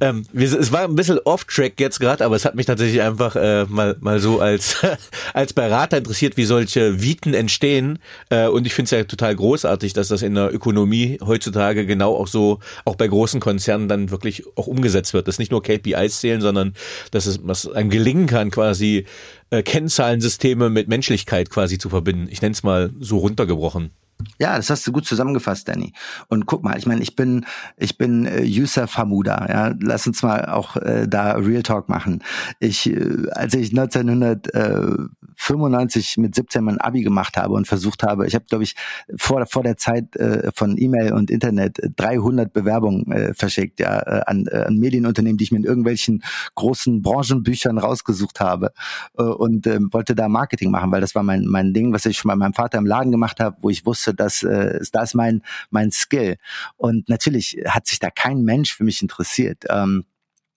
Ähm, wir, es war ein bisschen off-track jetzt gerade, aber es hat mich tatsächlich einfach äh, mal, mal so als, als Berater interessiert, wie solche Viten entstehen. Äh, und ich finde es ja total großartig, dass das in der Ökonomie heutzutage genau auch so, auch bei großen Konzernen dann wirklich auch umgesetzt wird. Dass nicht nur KPIs zählen, sondern dass es was einem gelingen kann, quasi äh, Kennzahlensysteme mit Menschlichkeit quasi zu verbinden. Ich nenne es mal so runtergebrochen. Ja, das hast du gut zusammengefasst, Danny. Und guck mal, ich meine, ich bin, ich bin äh, Yusuf Hamuda. Ja, lass uns mal auch äh, da Real Talk machen. Ich, äh, als ich 1995 mit 17 mein Abi gemacht habe und versucht habe, ich habe, glaube ich, vor vor der Zeit äh, von E-Mail und Internet 300 Bewerbungen äh, verschickt, ja, äh, an, äh, an Medienunternehmen, die ich mir in irgendwelchen großen Branchenbüchern rausgesucht habe äh, und äh, wollte da Marketing machen, weil das war mein mein Ding, was ich schon bei meinem Vater im Laden gemacht habe, wo ich wusste wusste, dass äh, das mein mein Skill. Und natürlich hat sich da kein Mensch für mich interessiert. Ähm,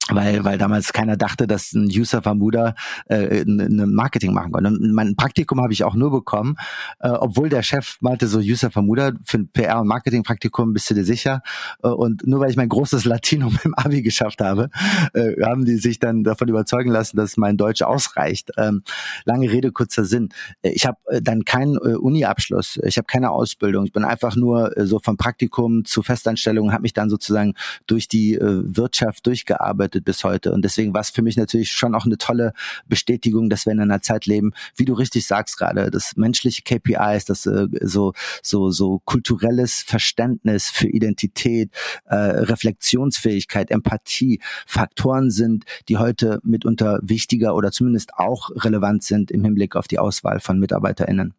weil weil damals keiner dachte, dass ein Yusuf Hamuda äh, ein Marketing machen konnte. Und mein Praktikum habe ich auch nur bekommen, äh, obwohl der Chef meinte so Yusuf Hamuda für ein PR und Marketing Praktikum bist du dir sicher? Äh, und nur weil ich mein großes Latino mit dem Abi geschafft habe, äh, haben die sich dann davon überzeugen lassen, dass mein Deutsch ausreicht. Ähm, lange Rede kurzer Sinn. Äh, ich habe äh, dann keinen äh, Uni-Abschluss, ich habe keine Ausbildung. Ich bin einfach nur äh, so vom Praktikum zu Festanstellung, habe mich dann sozusagen durch die äh, Wirtschaft durchgearbeitet gearbeitet bis heute. Und deswegen war es für mich natürlich schon auch eine tolle Bestätigung, dass wir in einer Zeit leben, wie du richtig sagst gerade, das menschliche KPIs, das äh, so, so, so kulturelles Verständnis für Identität, äh, Reflexionsfähigkeit, Empathie, Faktoren sind, die heute mitunter wichtiger oder zumindest auch relevant sind im Hinblick auf die Auswahl von MitarbeiterInnen.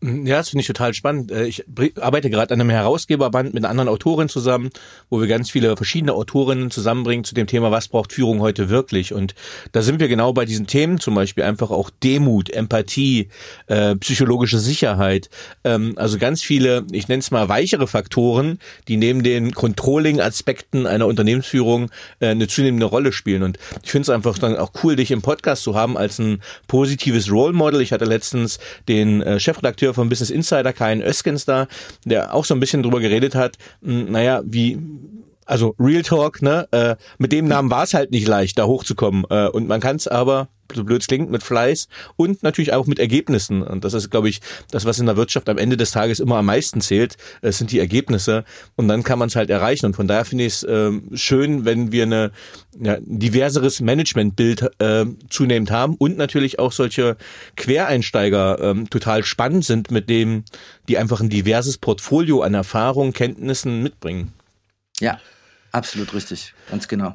Ja, das finde ich total spannend. Äh, ich arbeite gerade an einem Herausgeberband mit einer anderen Autorin zusammen, wo wir ganz viele verschiedene Autorinnen zusammenbringen zu dem Thema, was braucht Führung heute wirklich? Und da sind wir genau bei diesen Themen, zum Beispiel einfach auch Demut, Empathie, äh, psychologische Sicherheit. Ähm, also ganz viele, ich nenne es mal weichere Faktoren, die neben den Controlling-Aspekten einer Unternehmensführung äh, eine zunehmende Rolle spielen. Und ich finde es einfach dann auch cool, dich im Podcast zu haben als ein positives Role Model. Ich hatte letztens den Chefredakteur Chefredakteur von Business Insider, Kain Öskens da, der auch so ein bisschen drüber geredet hat, hm, naja, wie also Real Talk, ne? Äh, mit dem Namen war es halt nicht leicht, da hochzukommen. Äh, und man kann es aber, so blöd es klingt, mit Fleiß und natürlich auch mit Ergebnissen. Und das ist, glaube ich, das, was in der Wirtschaft am Ende des Tages immer am meisten zählt, äh, sind die Ergebnisse. Und dann kann man es halt erreichen. Und von daher finde ich es äh, schön, wenn wir eine ja, diverseres Managementbild äh, zunehmend haben und natürlich auch solche Quereinsteiger äh, total spannend sind, mit dem die einfach ein diverses Portfolio an Erfahrungen, Kenntnissen mitbringen. Ja, Absolut richtig, ganz genau.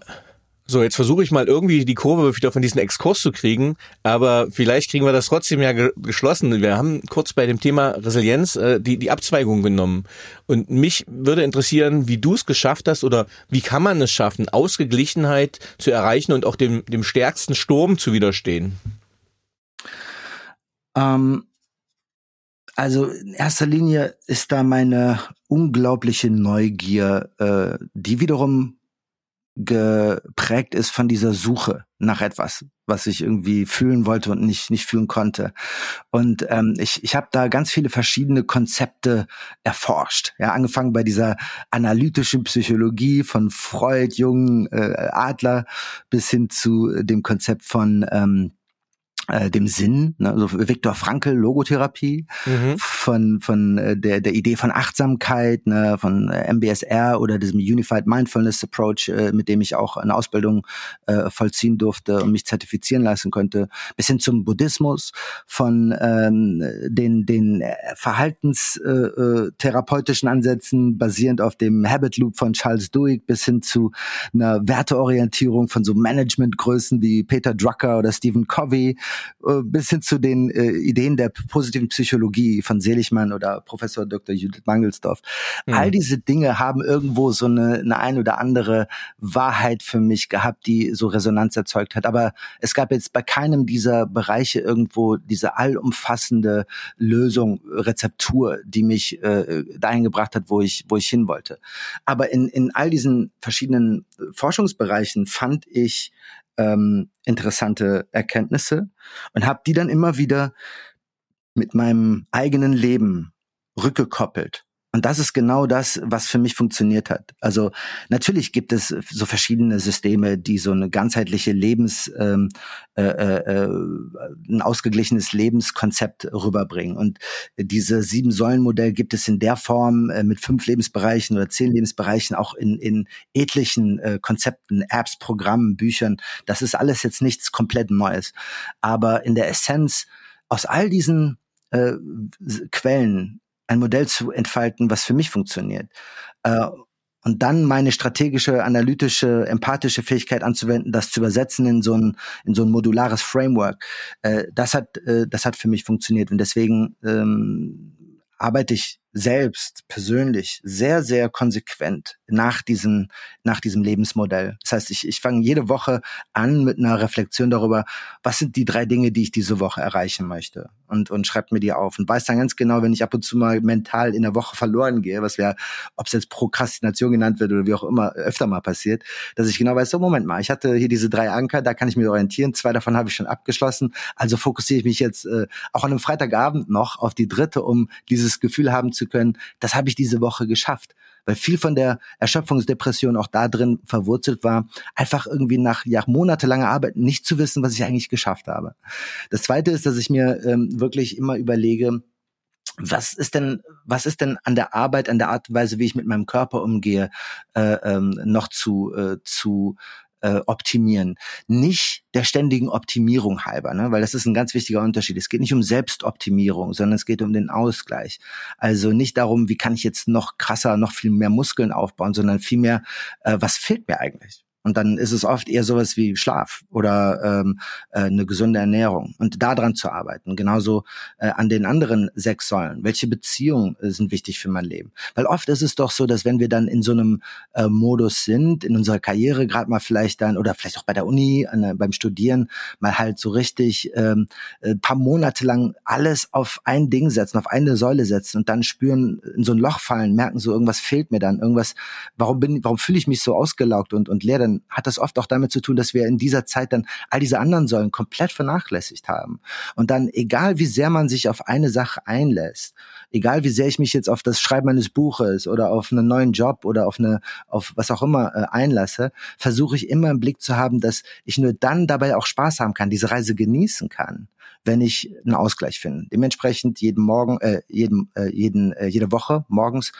So, jetzt versuche ich mal irgendwie die Kurve wieder von diesem Exkurs zu kriegen, aber vielleicht kriegen wir das trotzdem ja ge geschlossen. Wir haben kurz bei dem Thema Resilienz äh, die, die Abzweigung genommen. Und mich würde interessieren, wie du es geschafft hast oder wie kann man es schaffen, Ausgeglichenheit zu erreichen und auch dem, dem stärksten Sturm zu widerstehen? Ähm, also in erster Linie ist da meine unglaubliche Neugier, äh, die wiederum geprägt ist von dieser Suche nach etwas, was ich irgendwie fühlen wollte und nicht nicht fühlen konnte. Und ähm, ich ich habe da ganz viele verschiedene Konzepte erforscht. Ja, angefangen bei dieser analytischen Psychologie von Freud, Jung, äh, Adler bis hin zu dem Konzept von ähm, äh, dem Sinn, ne, also Viktor Frankl Logotherapie, mhm. von von äh, der der Idee von Achtsamkeit, ne, von äh, MBSR oder diesem Unified Mindfulness Approach, äh, mit dem ich auch eine Ausbildung äh, vollziehen durfte und mich zertifizieren lassen konnte, bis hin zum Buddhismus, von ähm, den den Verhaltenstherapeutischen äh, Ansätzen basierend auf dem Habit Loop von Charles Duhigg bis hin zu einer Werteorientierung von so Managementgrößen wie Peter Drucker oder Stephen Covey bis hin zu den äh, Ideen der positiven Psychologie von Seligmann oder Professor Dr. Judith Mangelsdorf. Mhm. All diese Dinge haben irgendwo so eine, eine ein oder andere Wahrheit für mich gehabt, die so Resonanz erzeugt hat. Aber es gab jetzt bei keinem dieser Bereiche irgendwo diese allumfassende Lösung, Rezeptur, die mich äh, dahin gebracht hat, wo ich, wo ich hin wollte. Aber in, in all diesen verschiedenen Forschungsbereichen fand ich ähm, interessante Erkenntnisse und habe die dann immer wieder mit meinem eigenen Leben rückgekoppelt. Und das ist genau das, was für mich funktioniert hat. Also natürlich gibt es so verschiedene Systeme, die so eine ganzheitliche Lebens, ähm, äh, äh, ein ausgeglichenes Lebenskonzept rüberbringen. Und diese sieben Säulen-Modell gibt es in der Form äh, mit fünf Lebensbereichen oder zehn Lebensbereichen auch in, in etlichen äh, Konzepten, Apps, Programmen, Büchern. Das ist alles jetzt nichts komplett Neues. Aber in der Essenz aus all diesen äh, Quellen ein Modell zu entfalten, was für mich funktioniert. Äh, und dann meine strategische, analytische, empathische Fähigkeit anzuwenden, das zu übersetzen in so ein, in so ein modulares Framework. Äh, das hat, äh, das hat für mich funktioniert. Und deswegen ähm, arbeite ich selbst persönlich sehr, sehr konsequent nach diesem, nach diesem Lebensmodell. Das heißt, ich, ich fange jede Woche an mit einer Reflexion darüber, was sind die drei Dinge, die ich diese Woche erreichen möchte und, und schreibt mir die auf und weiß dann ganz genau, wenn ich ab und zu mal mental in der Woche verloren gehe, was wäre, ob es jetzt Prokrastination genannt wird oder wie auch immer, öfter mal passiert, dass ich genau weiß, so Moment mal, ich hatte hier diese drei Anker, da kann ich mich orientieren, zwei davon habe ich schon abgeschlossen, also fokussiere ich mich jetzt äh, auch an einem Freitagabend noch auf die dritte, um dieses Gefühl haben zu zu können, das habe ich diese Woche geschafft. Weil viel von der Erschöpfungsdepression auch da drin verwurzelt war, einfach irgendwie nach ja, monatelanger Arbeit nicht zu wissen, was ich eigentlich geschafft habe. Das zweite ist, dass ich mir ähm, wirklich immer überlege, was ist denn, was ist denn an der Arbeit, an der Art und Weise, wie ich mit meinem Körper umgehe, äh, ähm, noch zu, äh, zu äh, optimieren. Nicht der ständigen Optimierung halber, ne? weil das ist ein ganz wichtiger Unterschied. Es geht nicht um Selbstoptimierung, sondern es geht um den Ausgleich. Also nicht darum, wie kann ich jetzt noch krasser, noch viel mehr Muskeln aufbauen, sondern vielmehr, äh, was fehlt mir eigentlich? Und dann ist es oft eher sowas wie Schlaf oder ähm, äh, eine gesunde Ernährung und daran zu arbeiten. Genauso äh, an den anderen sechs Säulen. Welche Beziehungen äh, sind wichtig für mein Leben? Weil oft ist es doch so, dass wenn wir dann in so einem äh, Modus sind, in unserer Karriere, gerade mal vielleicht dann oder vielleicht auch bei der Uni, an, beim Studieren, mal halt so richtig ähm, ein paar Monate lang alles auf ein Ding setzen, auf eine Säule setzen und dann spüren, in so ein Loch fallen, merken so, irgendwas fehlt mir dann, irgendwas, warum bin, warum fühle ich mich so ausgelaugt und, und leer? Dann hat das oft auch damit zu tun, dass wir in dieser Zeit dann all diese anderen Säulen komplett vernachlässigt haben. Und dann, egal wie sehr man sich auf eine Sache einlässt, egal wie sehr ich mich jetzt auf das Schreiben eines Buches oder auf einen neuen Job oder auf eine, auf was auch immer äh, einlasse, versuche ich immer im Blick zu haben, dass ich nur dann dabei auch Spaß haben kann, diese Reise genießen kann wenn ich einen Ausgleich finde. Dementsprechend jeden Morgen, äh, jeden, äh, jeden, äh, jede Woche morgens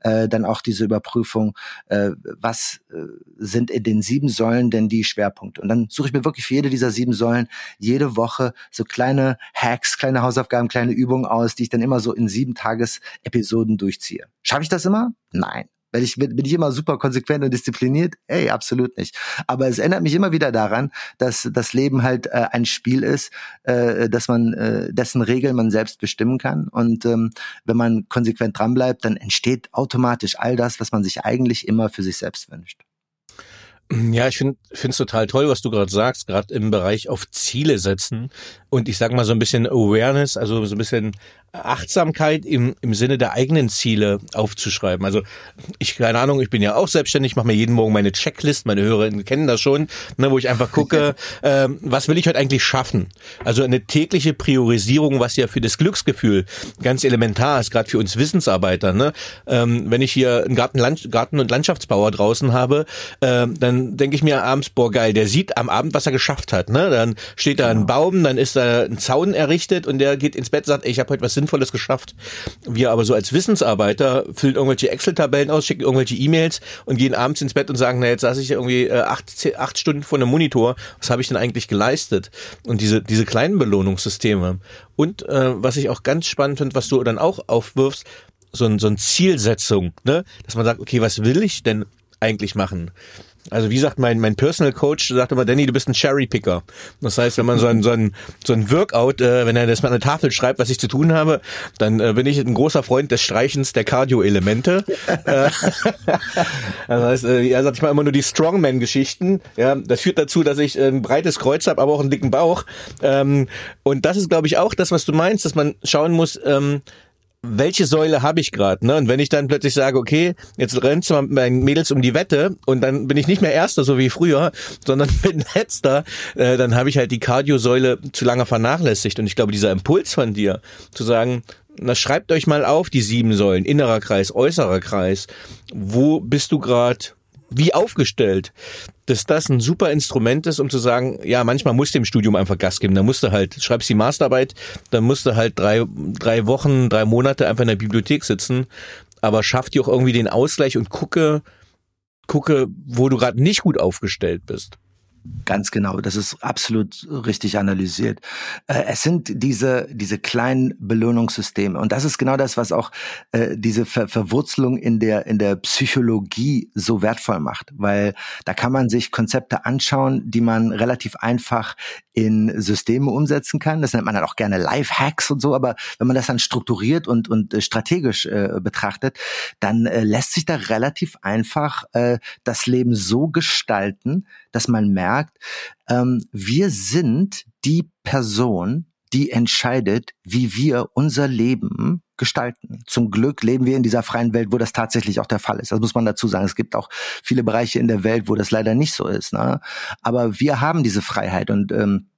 äh, dann auch diese Überprüfung, äh, was äh, sind in den sieben Säulen denn die Schwerpunkte? Und dann suche ich mir wirklich für jede dieser sieben Säulen jede Woche so kleine Hacks, kleine Hausaufgaben, kleine Übungen aus, die ich dann immer so in sieben Tages-Episoden durchziehe. Schaffe ich das immer? Nein. Weil ich, bin ich immer super konsequent und diszipliniert? Ey, absolut nicht. Aber es erinnert mich immer wieder daran, dass das Leben halt äh, ein Spiel ist, äh, dass man, äh, dessen Regeln man selbst bestimmen kann. Und ähm, wenn man konsequent dranbleibt, dann entsteht automatisch all das, was man sich eigentlich immer für sich selbst wünscht. Ja, ich finde es total toll, was du gerade sagst, gerade im Bereich auf Ziele setzen und ich sag mal so ein bisschen Awareness, also so ein bisschen Achtsamkeit im, im Sinne der eigenen Ziele aufzuschreiben. Also ich, keine Ahnung, ich bin ja auch selbstständig, mache mir jeden Morgen meine Checklist, meine Hörerinnen kennen das schon, ne, wo ich einfach gucke, äh, was will ich heute eigentlich schaffen? Also eine tägliche Priorisierung, was ja für das Glücksgefühl ganz elementar ist, gerade für uns Wissensarbeiter. Ne? Ähm, wenn ich hier einen Garten, Land, Garten- und Landschaftsbauer draußen habe, äh, dann denke ich mir abends, boah geil, der sieht am Abend, was er geschafft hat. Ne? Dann steht da ein genau. Baum, dann ist da ein Zaun errichtet und der geht ins Bett und sagt, ey, ich habe heute was Sinnvolles geschafft. Wir aber so als Wissensarbeiter füllen irgendwelche Excel-Tabellen aus, schicken irgendwelche E-Mails und gehen abends ins Bett und sagen, na jetzt saß ich irgendwie äh, acht, acht Stunden vor einem Monitor, was habe ich denn eigentlich geleistet? Und diese, diese kleinen Belohnungssysteme. Und äh, was ich auch ganz spannend finde, was du dann auch aufwirfst, so, ein, so ein Zielsetzung, ne? dass man sagt, okay, was will ich denn eigentlich machen? Also wie sagt mein, mein Personal Coach, sagt immer, Danny, du bist ein Cherry-Picker. Das heißt, wenn man so ein, so ein, so ein Workout, äh, wenn er das mal an der Tafel schreibt, was ich zu tun habe, dann äh, bin ich ein großer Freund des Streichens der Cardio-Elemente. Äh, das heißt, äh, er sagt ich mal immer nur die Strongman-Geschichten. Ja, das führt dazu, dass ich ein breites Kreuz habe, aber auch einen dicken Bauch. Ähm, und das ist, glaube ich, auch das, was du meinst, dass man schauen muss, ähm, welche Säule habe ich gerade? Ne? Und wenn ich dann plötzlich sage, okay, jetzt rennst du mit meinen Mädels um die Wette und dann bin ich nicht mehr Erster, so wie früher, sondern bin Letzter, äh, dann habe ich halt die Kardiosäule zu lange vernachlässigt. Und ich glaube, dieser Impuls von dir, zu sagen, na, schreibt euch mal auf die sieben Säulen, innerer Kreis, äußerer Kreis. Wo bist du gerade wie aufgestellt, dass das ein super Instrument ist, um zu sagen, ja, manchmal musst du im Studium einfach Gas geben. Da musst du halt, schreibst die Masterarbeit, dann musst du halt drei, drei Wochen, drei Monate einfach in der Bibliothek sitzen, aber schaff dir auch irgendwie den Ausgleich und gucke, gucke, wo du gerade nicht gut aufgestellt bist. Ganz genau, das ist absolut richtig analysiert. Äh, es sind diese, diese kleinen Belohnungssysteme. Und das ist genau das, was auch äh, diese Ver Verwurzelung in der, in der Psychologie so wertvoll macht. Weil da kann man sich Konzepte anschauen, die man relativ einfach in Systeme umsetzen kann. Das nennt man dann auch gerne Life-Hacks und so. Aber wenn man das dann strukturiert und, und äh, strategisch äh, betrachtet, dann äh, lässt sich da relativ einfach äh, das Leben so gestalten, dass man merkt, ähm, wir sind die Person, die entscheidet, wie wir unser Leben gestalten. Zum Glück leben wir in dieser freien Welt, wo das tatsächlich auch der Fall ist. Das muss man dazu sagen. Es gibt auch viele Bereiche in der Welt, wo das leider nicht so ist. Ne? Aber wir haben diese Freiheit und ähm,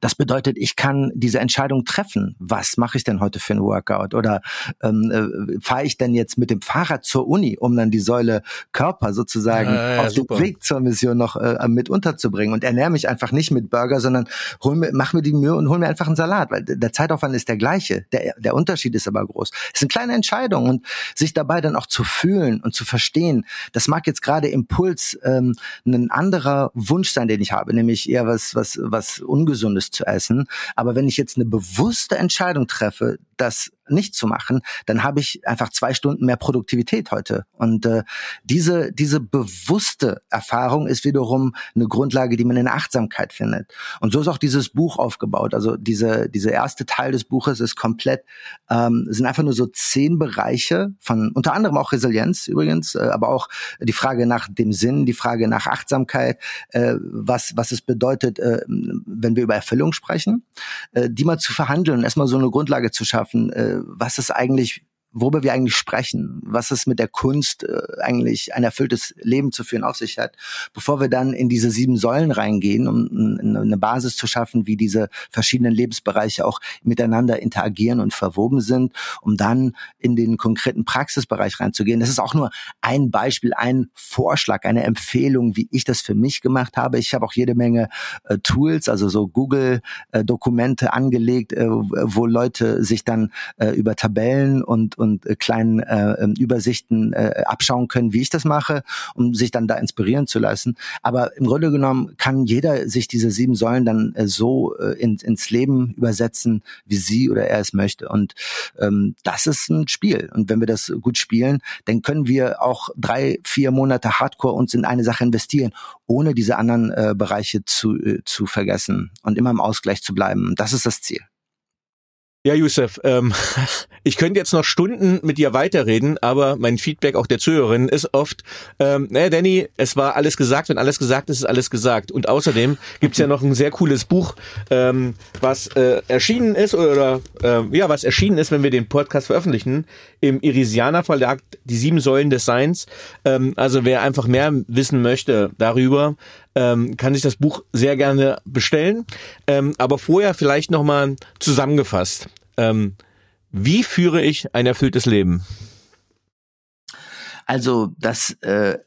das bedeutet, ich kann diese Entscheidung treffen. Was mache ich denn heute für ein Workout? Oder ähm, äh, fahre ich denn jetzt mit dem Fahrrad zur Uni, um dann die Säule Körper sozusagen ja, ja, auf super. den Weg zur Mission noch äh, mit unterzubringen und ernähre mich einfach nicht mit Burger, sondern hol mir, mach mir die Mühe und hol mir einfach einen Salat, weil der Zeitaufwand ist der gleiche. Der, der Unterschied ist aber groß. Es sind kleine Entscheidungen und sich dabei dann auch zu fühlen und zu verstehen, das mag jetzt gerade Impuls ähm, ein anderer Wunsch sein, den ich habe, nämlich eher was, was, was ungesundes Gesundes zu essen. Aber wenn ich jetzt eine bewusste Entscheidung treffe, das nicht zu machen, dann habe ich einfach zwei Stunden mehr Produktivität heute. Und äh, diese, diese bewusste Erfahrung ist wiederum eine Grundlage, die man in Achtsamkeit findet. Und so ist auch dieses Buch aufgebaut. Also diese, diese erste Teil des Buches ist komplett, ähm, sind einfach nur so zehn Bereiche von unter anderem auch Resilienz übrigens, äh, aber auch die Frage nach dem Sinn, die Frage nach Achtsamkeit, äh, was, was es bedeutet, äh, wenn wir über Erfüllung sprechen, äh, die mal zu verhandeln, erstmal so eine Grundlage zu schaffen, äh, was ist eigentlich worüber wir eigentlich sprechen, was es mit der Kunst äh, eigentlich ein erfülltes Leben zu führen auf sich hat, bevor wir dann in diese sieben Säulen reingehen, um eine Basis zu schaffen, wie diese verschiedenen Lebensbereiche auch miteinander interagieren und verwoben sind, um dann in den konkreten Praxisbereich reinzugehen. Das ist auch nur ein Beispiel, ein Vorschlag, eine Empfehlung, wie ich das für mich gemacht habe. Ich habe auch jede Menge äh, Tools, also so Google-Dokumente äh, angelegt, äh, wo Leute sich dann äh, über Tabellen und und äh, kleinen äh, ähm, Übersichten äh, abschauen können, wie ich das mache, um sich dann da inspirieren zu lassen. Aber im Grunde genommen kann jeder sich diese sieben Säulen dann äh, so äh, in, ins Leben übersetzen, wie sie oder er es möchte. Und ähm, das ist ein Spiel. Und wenn wir das gut spielen, dann können wir auch drei, vier Monate Hardcore uns in eine Sache investieren, ohne diese anderen äh, Bereiche zu, äh, zu vergessen und immer im Ausgleich zu bleiben. Das ist das Ziel. Ja, Youssef, ähm, ich könnte jetzt noch Stunden mit dir weiterreden, aber mein Feedback auch der Zuhörerinnen ist oft, ähm, naja, Danny, es war alles gesagt, wenn alles gesagt ist, ist alles gesagt. Und außerdem gibt's ja noch ein sehr cooles Buch, ähm, was äh, erschienen ist oder äh, ja, was erschienen ist, wenn wir den Podcast veröffentlichen, im Irisianer Verlag, die sieben Säulen des Seins. Ähm, also wer einfach mehr wissen möchte darüber, ähm, kann sich das Buch sehr gerne bestellen. Ähm, aber vorher vielleicht nochmal zusammengefasst. Ähm, wie führe ich ein erfülltes Leben? Also das äh,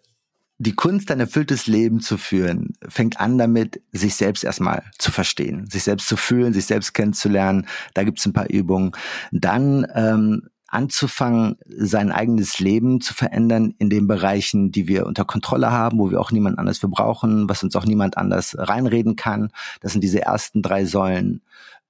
die Kunst, ein erfülltes Leben zu führen, fängt an damit, sich selbst erstmal zu verstehen, sich selbst zu fühlen, sich selbst kennenzulernen. Da gibt's ein paar Übungen. Dann ähm, anzufangen, sein eigenes Leben zu verändern in den Bereichen, die wir unter Kontrolle haben, wo wir auch niemand anders für brauchen, was uns auch niemand anders reinreden kann. Das sind diese ersten drei Säulen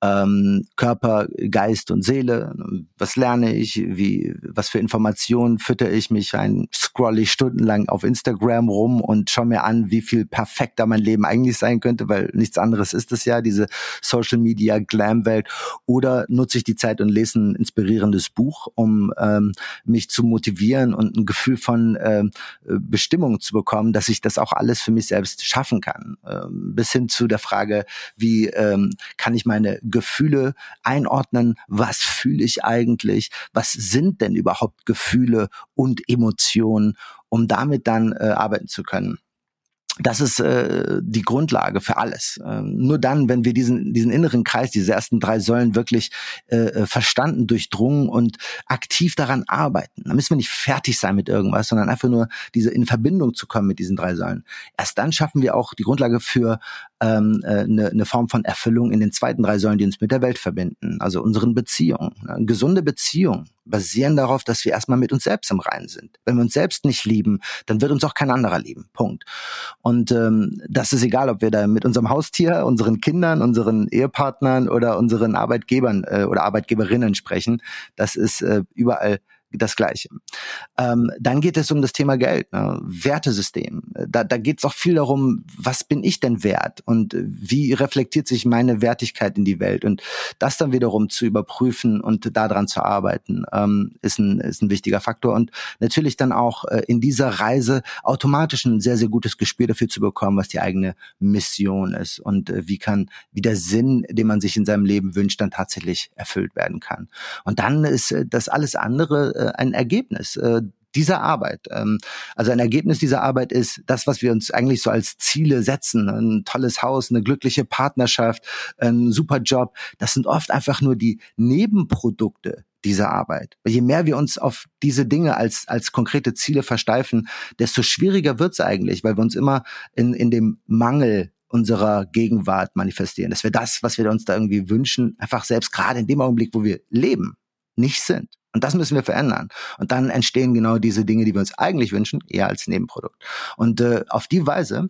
ähm, Körper, Geist und Seele. Was lerne ich? Wie, was für Informationen fütter ich mich ein? Scroll ich stundenlang auf Instagram rum und schaue mir an, wie viel perfekter mein Leben eigentlich sein könnte, weil nichts anderes ist es ja, diese Social Media Glam-Welt. Oder nutze ich die Zeit und lese ein inspirierendes Buch, um ähm, mich zu motivieren und ein Gefühl von ähm, Bestimmung zu bekommen, dass ich das auch alles für mich selbst schaffen kann. Ähm, bis hin zu der Frage, wie ähm, kann ich meine Gefühle einordnen, was fühle ich eigentlich, was sind denn überhaupt Gefühle und Emotionen, um damit dann äh, arbeiten zu können das ist äh, die Grundlage für alles. Ähm, nur dann, wenn wir diesen, diesen inneren Kreis, diese ersten drei Säulen wirklich äh, äh, verstanden, durchdrungen und aktiv daran arbeiten, dann müssen wir nicht fertig sein mit irgendwas, sondern einfach nur diese in Verbindung zu kommen mit diesen drei Säulen. Erst dann schaffen wir auch die Grundlage für ähm, äh, eine, eine Form von Erfüllung in den zweiten drei Säulen, die uns mit der Welt verbinden, also unseren Beziehungen. Eine gesunde Beziehungen basieren darauf, dass wir erstmal mit uns selbst im Reinen sind. Wenn wir uns selbst nicht lieben, dann wird uns auch kein anderer lieben. Punkt. Und ähm, das ist egal, ob wir da mit unserem Haustier, unseren Kindern, unseren Ehepartnern oder unseren Arbeitgebern äh, oder Arbeitgeberinnen sprechen. Das ist äh, überall das Gleiche. Ähm, dann geht es um das Thema Geld, ne? Wertesystem. Da, da geht es auch viel darum, was bin ich denn wert und wie reflektiert sich meine Wertigkeit in die Welt und das dann wiederum zu überprüfen und daran zu arbeiten, ähm, ist, ein, ist ein wichtiger Faktor und natürlich dann auch äh, in dieser Reise automatisch ein sehr, sehr gutes Gespür dafür zu bekommen, was die eigene Mission ist und äh, wie kann, wie der Sinn, den man sich in seinem Leben wünscht, dann tatsächlich erfüllt werden kann. Und dann ist äh, das alles andere äh, ein Ergebnis äh, dieser Arbeit. Ähm, also ein Ergebnis dieser Arbeit ist das, was wir uns eigentlich so als Ziele setzen. Ein tolles Haus, eine glückliche Partnerschaft, ein super Job. Das sind oft einfach nur die Nebenprodukte dieser Arbeit. Je mehr wir uns auf diese Dinge als, als konkrete Ziele versteifen, desto schwieriger wird's eigentlich, weil wir uns immer in, in dem Mangel unserer Gegenwart manifestieren. Dass wir das, was wir uns da irgendwie wünschen, einfach selbst gerade in dem Augenblick, wo wir leben, nicht sind. Und das müssen wir verändern. Und dann entstehen genau diese Dinge, die wir uns eigentlich wünschen, eher als Nebenprodukt. Und äh, auf die Weise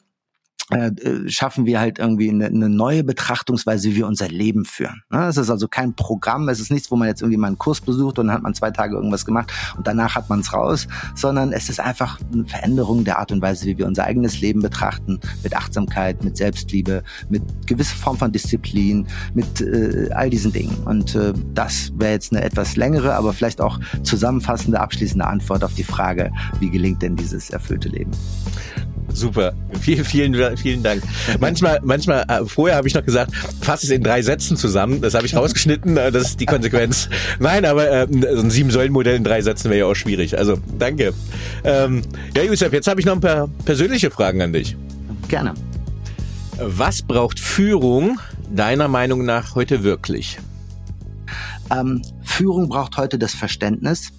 schaffen wir halt irgendwie eine, eine neue Betrachtungsweise, wie wir unser Leben führen. Ne? Es ist also kein Programm, es ist nichts, wo man jetzt irgendwie mal einen Kurs besucht und dann hat man zwei Tage irgendwas gemacht und danach hat man es raus, sondern es ist einfach eine Veränderung der Art und Weise, wie wir unser eigenes Leben betrachten, mit Achtsamkeit, mit Selbstliebe, mit gewisser Form von Disziplin, mit äh, all diesen Dingen. Und äh, das wäre jetzt eine etwas längere, aber vielleicht auch zusammenfassende, abschließende Antwort auf die Frage, wie gelingt denn dieses erfüllte Leben? Super. Vielen, vielen, vielen Dank. Manchmal, manchmal, äh, vorher habe ich noch gesagt, fass es in drei Sätzen zusammen. Das habe ich rausgeschnitten. Äh, das ist die Konsequenz. Nein, aber äh, so ein Sieben-Säulen-Modell in drei Sätzen wäre ja auch schwierig. Also, danke. Ähm, ja, Josef, jetzt habe ich noch ein paar persönliche Fragen an dich. Gerne. Was braucht Führung deiner Meinung nach heute wirklich? Ähm, Führung braucht heute das Verständnis,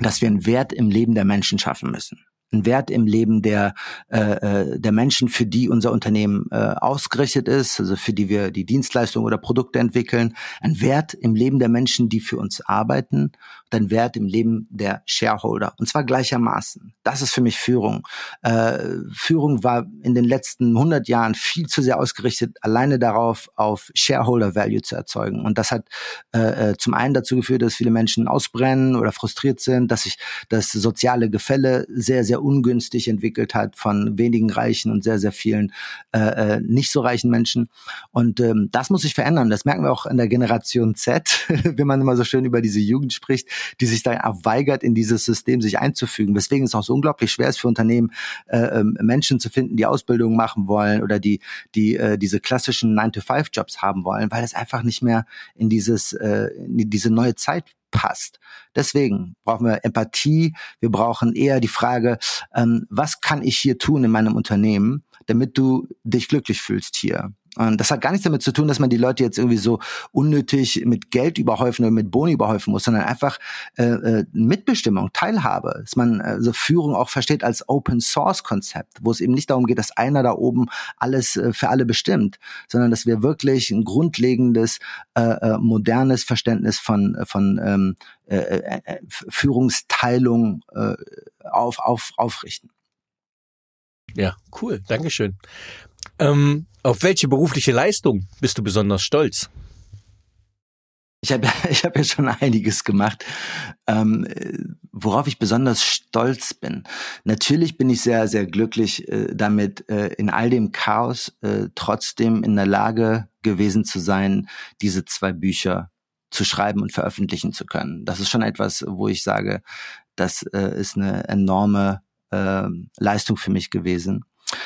dass wir einen Wert im Leben der Menschen schaffen müssen ein Wert im Leben der, äh, äh, der Menschen, für die unser Unternehmen äh, ausgerichtet ist, also für die wir die Dienstleistungen oder Produkte entwickeln, ein Wert im Leben der Menschen, die für uns arbeiten und ein Wert im Leben der Shareholder. Und zwar gleichermaßen. Das ist für mich Führung. Äh, Führung war in den letzten 100 Jahren viel zu sehr ausgerichtet, alleine darauf, auf Shareholder Value zu erzeugen. Und das hat äh, äh, zum einen dazu geführt, dass viele Menschen ausbrennen oder frustriert sind, dass sich das soziale Gefälle sehr, sehr ungünstig entwickelt hat von wenigen reichen und sehr, sehr vielen äh, äh, nicht so reichen Menschen. Und ähm, das muss sich verändern. Das merken wir auch in der Generation Z, wenn man immer so schön über diese Jugend spricht, die sich da weigert, in dieses System sich einzufügen. Weswegen es auch so unglaublich schwer ist für Unternehmen, äh, ähm, Menschen zu finden, die Ausbildung machen wollen oder die, die äh, diese klassischen 9-to-5-Jobs haben wollen, weil es einfach nicht mehr in dieses, äh, in diese neue Zeit passt. Deswegen brauchen wir Empathie. Wir brauchen eher die Frage, ähm, was kann ich hier tun in meinem Unternehmen, damit du dich glücklich fühlst hier? Und das hat gar nichts damit zu tun, dass man die Leute jetzt irgendwie so unnötig mit Geld überhäufen oder mit Boni überhäufen muss, sondern einfach äh, äh Mitbestimmung, Teilhabe, dass man äh, so Führung auch versteht als Open Source Konzept, wo es eben nicht darum geht, dass einer da oben alles äh, für alle bestimmt, sondern dass wir wirklich ein grundlegendes äh, äh modernes Verständnis von von ähm, äh, äh, äh Führungsteilung äh, auf, auf, aufrichten. Ja, cool, Dankeschön. Ähm, auf welche berufliche Leistung bist du besonders stolz? Ich habe ich hab ja schon einiges gemacht, ähm, worauf ich besonders stolz bin. Natürlich bin ich sehr, sehr glücklich äh, damit, äh, in all dem Chaos äh, trotzdem in der Lage gewesen zu sein, diese zwei Bücher zu schreiben und veröffentlichen zu können. Das ist schon etwas, wo ich sage, das äh, ist eine enorme äh, Leistung für mich gewesen.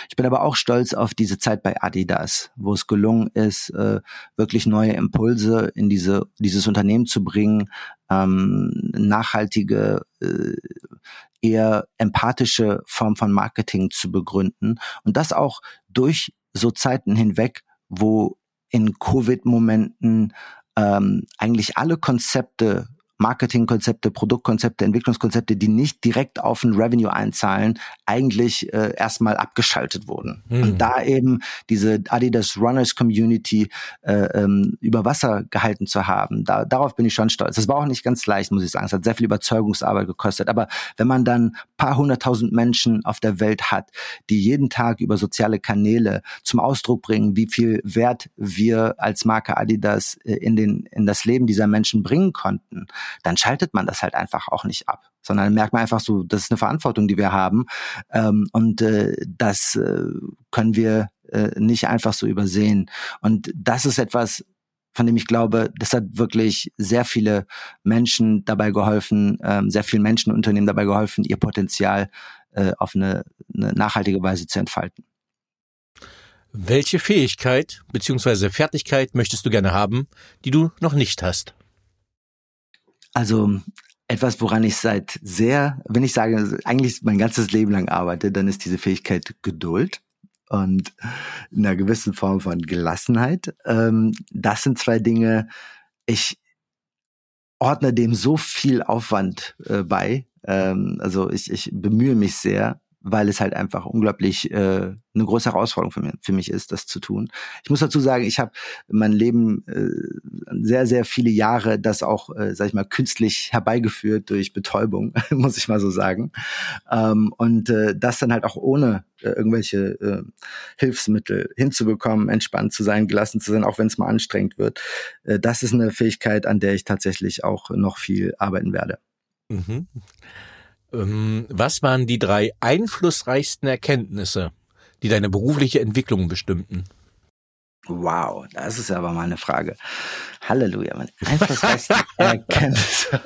Ich bin aber auch stolz auf diese Zeit bei Adidas, wo es gelungen ist, äh, wirklich neue Impulse in diese, dieses Unternehmen zu bringen, ähm, nachhaltige, äh, eher empathische Form von Marketing zu begründen. Und das auch durch so Zeiten hinweg, wo in Covid-Momenten ähm, eigentlich alle Konzepte Marketingkonzepte, Produktkonzepte, Entwicklungskonzepte, die nicht direkt auf ein Revenue einzahlen, eigentlich äh, erstmal abgeschaltet wurden. Mhm. Und da eben diese Adidas Runners Community äh, ähm, über Wasser gehalten zu haben, da, darauf bin ich schon stolz. Das war auch nicht ganz leicht, muss ich sagen. Es hat sehr viel Überzeugungsarbeit gekostet. Aber wenn man dann paar hunderttausend Menschen auf der Welt hat, die jeden Tag über soziale Kanäle zum Ausdruck bringen, wie viel Wert wir als Marke Adidas äh, in, den, in das Leben dieser Menschen bringen konnten, dann schaltet man das halt einfach auch nicht ab, sondern merkt man einfach so, das ist eine Verantwortung, die wir haben ähm, und äh, das äh, können wir äh, nicht einfach so übersehen. Und das ist etwas, von dem ich glaube, das hat wirklich sehr viele Menschen dabei geholfen, ähm, sehr vielen Menschen Unternehmen dabei geholfen, ihr Potenzial äh, auf eine, eine nachhaltige Weise zu entfalten. Welche Fähigkeit bzw. Fertigkeit möchtest du gerne haben, die du noch nicht hast? Also etwas, woran ich seit sehr, wenn ich sage, eigentlich mein ganzes Leben lang arbeite, dann ist diese Fähigkeit Geduld und einer gewissen Form von Gelassenheit. Ähm, das sind zwei Dinge, ich ordne dem so viel Aufwand äh, bei. Ähm, also ich, ich bemühe mich sehr, weil es halt einfach unglaublich äh, eine große Herausforderung für, mich, für mich ist, das zu tun. Ich muss dazu sagen, ich habe mein Leben äh, sehr, sehr viele Jahre das auch, äh, sag ich mal, künstlich herbeigeführt durch Betäubung, muss ich mal so sagen. Ähm, und äh, das dann halt auch ohne äh, irgendwelche äh, Hilfsmittel hinzubekommen, entspannt zu sein, gelassen zu sein, auch wenn es mal anstrengend wird. Äh, das ist eine Fähigkeit, an der ich tatsächlich auch noch viel arbeiten werde. Mhm. Ähm, was waren die drei einflussreichsten Erkenntnisse, die deine berufliche Entwicklung bestimmten? Wow, das ist aber mal eine Frage. Halleluja, meine einflussreichsten Erkenntnisse.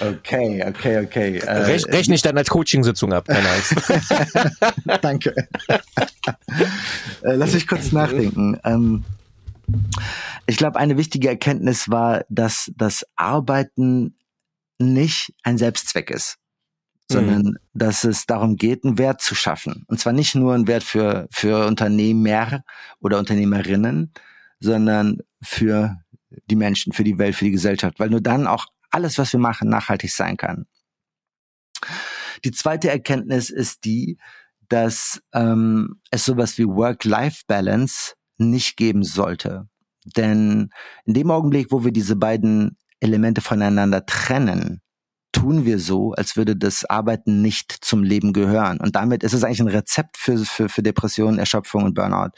okay, okay, okay. Äh, Rech, rechne ich dann als Coachingsitzung ab, keine Angst. Danke. Äh, lass mich kurz nachdenken. Ähm, ich glaube, eine wichtige Erkenntnis war, dass das Arbeiten nicht ein Selbstzweck ist, sondern mhm. dass es darum geht, einen Wert zu schaffen. Und zwar nicht nur einen Wert für, für Unternehmer oder Unternehmerinnen, sondern für die Menschen, für die Welt, für die Gesellschaft, weil nur dann auch alles, was wir machen, nachhaltig sein kann. Die zweite Erkenntnis ist die, dass ähm, es sowas wie Work-Life-Balance nicht geben sollte. Denn in dem Augenblick, wo wir diese beiden Elemente voneinander trennen, tun wir so, als würde das Arbeiten nicht zum Leben gehören. Und damit ist es eigentlich ein Rezept für, für, für Depressionen, Erschöpfung und Burnout.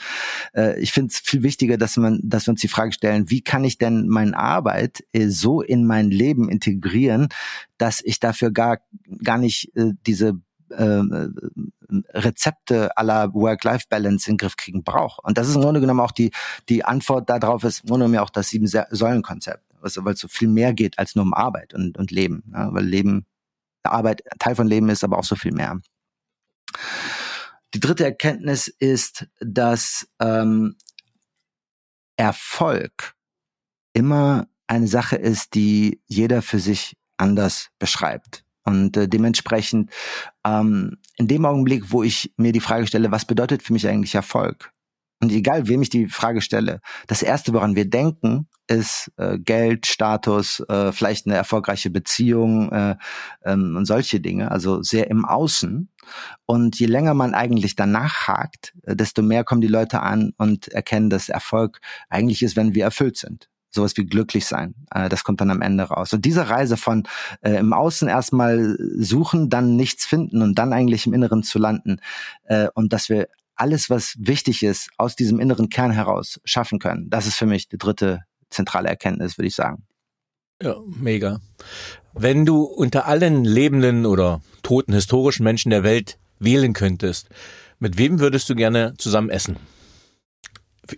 Äh, ich finde es viel wichtiger, dass man, dass wir uns die Frage stellen, wie kann ich denn meine Arbeit äh, so in mein Leben integrieren, dass ich dafür gar, gar nicht äh, diese äh, Rezepte aller Work-Life-Balance in den Griff kriegen brauche. Und das ist im Grunde genommen auch die, die Antwort darauf ist im Grunde genommen auch das Sieben-Säulen-Konzept weil es so viel mehr geht als nur um Arbeit und, und Leben. Ja, weil Leben, Arbeit Teil von Leben ist, aber auch so viel mehr. Die dritte Erkenntnis ist, dass ähm, Erfolg immer eine Sache ist, die jeder für sich anders beschreibt. Und äh, dementsprechend, ähm, in dem Augenblick, wo ich mir die Frage stelle, was bedeutet für mich eigentlich Erfolg? Und egal, wem ich die Frage stelle, das Erste, woran wir denken, ist äh, Geld, Status, äh, vielleicht eine erfolgreiche Beziehung äh, ähm, und solche Dinge, also sehr im Außen. Und je länger man eigentlich danach hakt, äh, desto mehr kommen die Leute an und erkennen, dass Erfolg eigentlich ist, wenn wir erfüllt sind sowas wie glücklich sein. Äh, das kommt dann am Ende raus. Und diese Reise von äh, im Außen erstmal suchen, dann nichts finden und dann eigentlich im Inneren zu landen äh, und dass wir alles, was wichtig ist, aus diesem inneren Kern heraus schaffen können. Das ist für mich die dritte zentrale Erkenntnis, würde ich sagen. Ja, mega. Wenn du unter allen lebenden oder toten historischen Menschen der Welt wählen könntest, mit wem würdest du gerne zusammen essen?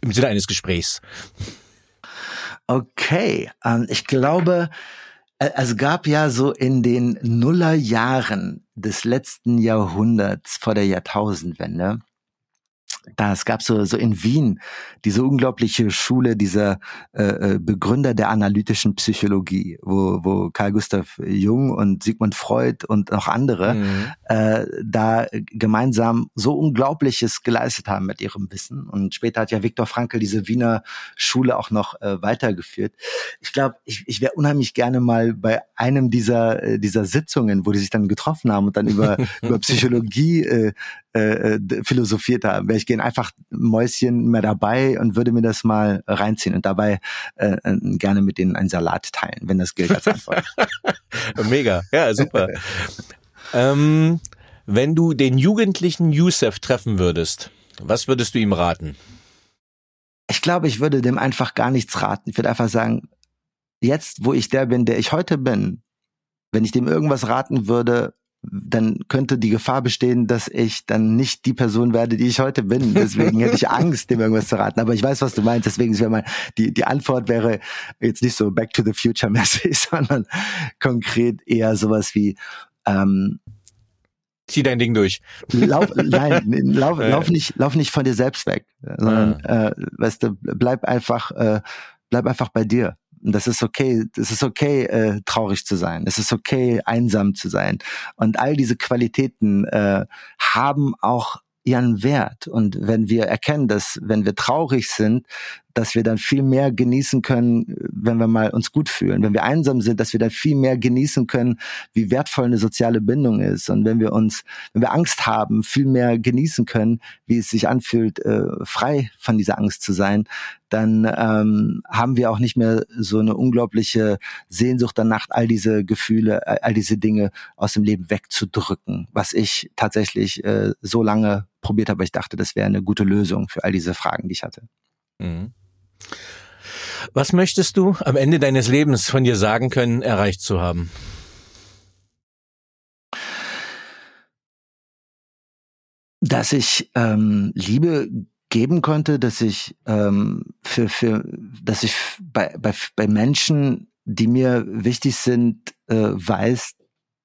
Im Sinne eines Gesprächs. Okay, ähm, ich glaube, Also gab ja so in den Nullerjahren des letzten Jahrhunderts vor der Jahrtausendwende da es gab so so in Wien diese unglaubliche Schule dieser äh, äh, Begründer der analytischen Psychologie, wo wo Carl Gustav Jung und Sigmund Freud und noch andere mhm. äh, da gemeinsam so unglaubliches geleistet haben mit ihrem Wissen und später hat ja Viktor Frankl diese Wiener Schule auch noch äh, weitergeführt. Ich glaube, ich, ich wäre unheimlich gerne mal bei einem dieser äh, dieser Sitzungen, wo die sich dann getroffen haben und dann über über Psychologie äh, äh, äh philosophiert haben. Wäre ich gerne einfach Mäuschen mehr dabei und würde mir das mal reinziehen und dabei äh, äh, gerne mit denen einen Salat teilen, wenn das gilt als Antwort. Mega, ja, super. ähm, wenn du den jugendlichen Youssef treffen würdest, was würdest du ihm raten? Ich glaube, ich würde dem einfach gar nichts raten. Ich würde einfach sagen, jetzt, wo ich der bin, der ich heute bin, wenn ich dem irgendwas raten würde, dann könnte die Gefahr bestehen, dass ich dann nicht die Person werde, die ich heute bin. Deswegen hätte ich Angst, dem irgendwas zu raten. Aber ich weiß, was du meinst. Deswegen wäre mal die die Antwort wäre jetzt nicht so Back to the Future mäßig, sondern konkret eher sowas wie ähm, Zieh dein Ding durch. Lauf, nein, lauf, lauf nicht, lauf nicht von dir selbst weg, sondern ah. äh, weißt du, bleib einfach, äh, bleib einfach bei dir. Das ist okay, es ist okay, äh, traurig zu sein. Es ist okay, einsam zu sein. Und all diese Qualitäten äh, haben auch ihren Wert. Und wenn wir erkennen, dass wenn wir traurig sind, dass wir dann viel mehr genießen können, wenn wir mal uns gut fühlen. Wenn wir einsam sind, dass wir dann viel mehr genießen können, wie wertvoll eine soziale Bindung ist. Und wenn wir uns, wenn wir Angst haben, viel mehr genießen können, wie es sich anfühlt, äh, frei von dieser Angst zu sein, dann ähm, haben wir auch nicht mehr so eine unglaubliche Sehnsucht danach, all diese Gefühle, all diese Dinge aus dem Leben wegzudrücken, was ich tatsächlich äh, so lange probiert habe. Ich dachte, das wäre eine gute Lösung für all diese Fragen, die ich hatte. Mhm. Was möchtest du am Ende deines Lebens von dir sagen können, erreicht zu haben? Dass ich ähm, Liebe geben konnte, dass ich ähm, für für dass ich bei bei bei Menschen, die mir wichtig sind, äh, weiß,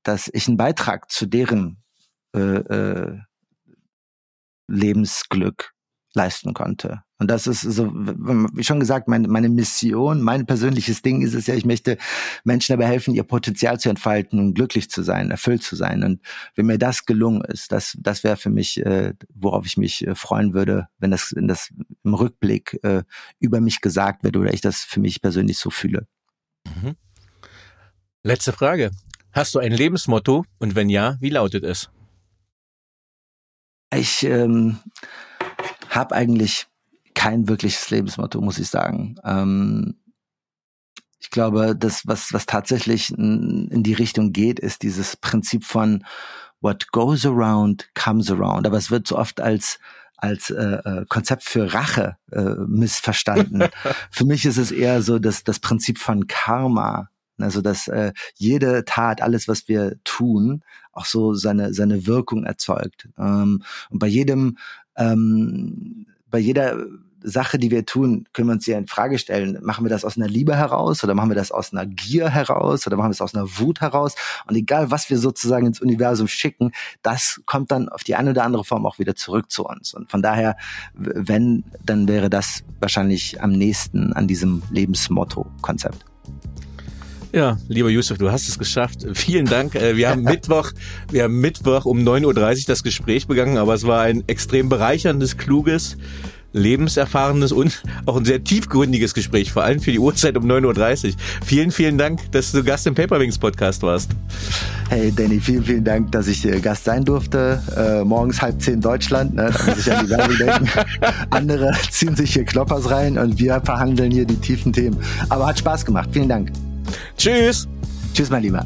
dass ich einen Beitrag zu deren äh, äh, Lebensglück leisten konnte. Und das ist so, wie schon gesagt, meine, meine Mission, mein persönliches Ding ist es ja, ich möchte Menschen dabei helfen, ihr Potenzial zu entfalten und glücklich zu sein, erfüllt zu sein. Und wenn mir das gelungen ist, das, das wäre für mich, äh, worauf ich mich äh, freuen würde, wenn das, wenn das im Rückblick äh, über mich gesagt wird oder ich das für mich persönlich so fühle. Mhm. Letzte Frage. Hast du ein Lebensmotto? Und wenn ja, wie lautet es? Ich ähm, habe eigentlich kein wirkliches Lebensmotto, muss ich sagen. Ähm, ich glaube, das, was, was tatsächlich in, die Richtung geht, ist dieses Prinzip von what goes around comes around. Aber es wird so oft als als äh, äh Konzept für Rache äh, missverstanden. für mich ist es eher so dass das Prinzip von Karma. Also dass äh, jede Tat, alles was wir tun, auch so seine seine Wirkung erzeugt. Ähm, und bei jedem ähm, bei jeder Sache, die wir tun, können wir uns ja in Frage stellen, machen wir das aus einer Liebe heraus oder machen wir das aus einer Gier heraus oder machen wir es aus einer Wut heraus? Und egal, was wir sozusagen ins Universum schicken, das kommt dann auf die eine oder andere Form auch wieder zurück zu uns. Und von daher, wenn, dann wäre das wahrscheinlich am nächsten an diesem Lebensmotto-Konzept. Ja, lieber Yusuf, du hast es geschafft. Vielen Dank. Äh, wir haben Mittwoch, wir haben Mittwoch um 9.30 Uhr das Gespräch begangen, aber es war ein extrem bereicherndes, kluges, lebenserfahrenes und auch ein sehr tiefgründiges Gespräch, vor allem für die Uhrzeit um 9.30 Uhr. Vielen, vielen Dank, dass du Gast im Paperwings Podcast warst. Hey Danny, vielen, vielen Dank, dass ich Gast sein durfte. Äh, morgens halb zehn Deutschland, ne? da muss ich an die Werbung denken. Andere ziehen sich hier Kloppers rein und wir verhandeln hier die tiefen Themen. Aber hat Spaß gemacht. Vielen Dank. Tschüss. Tschüss, mein Lieber.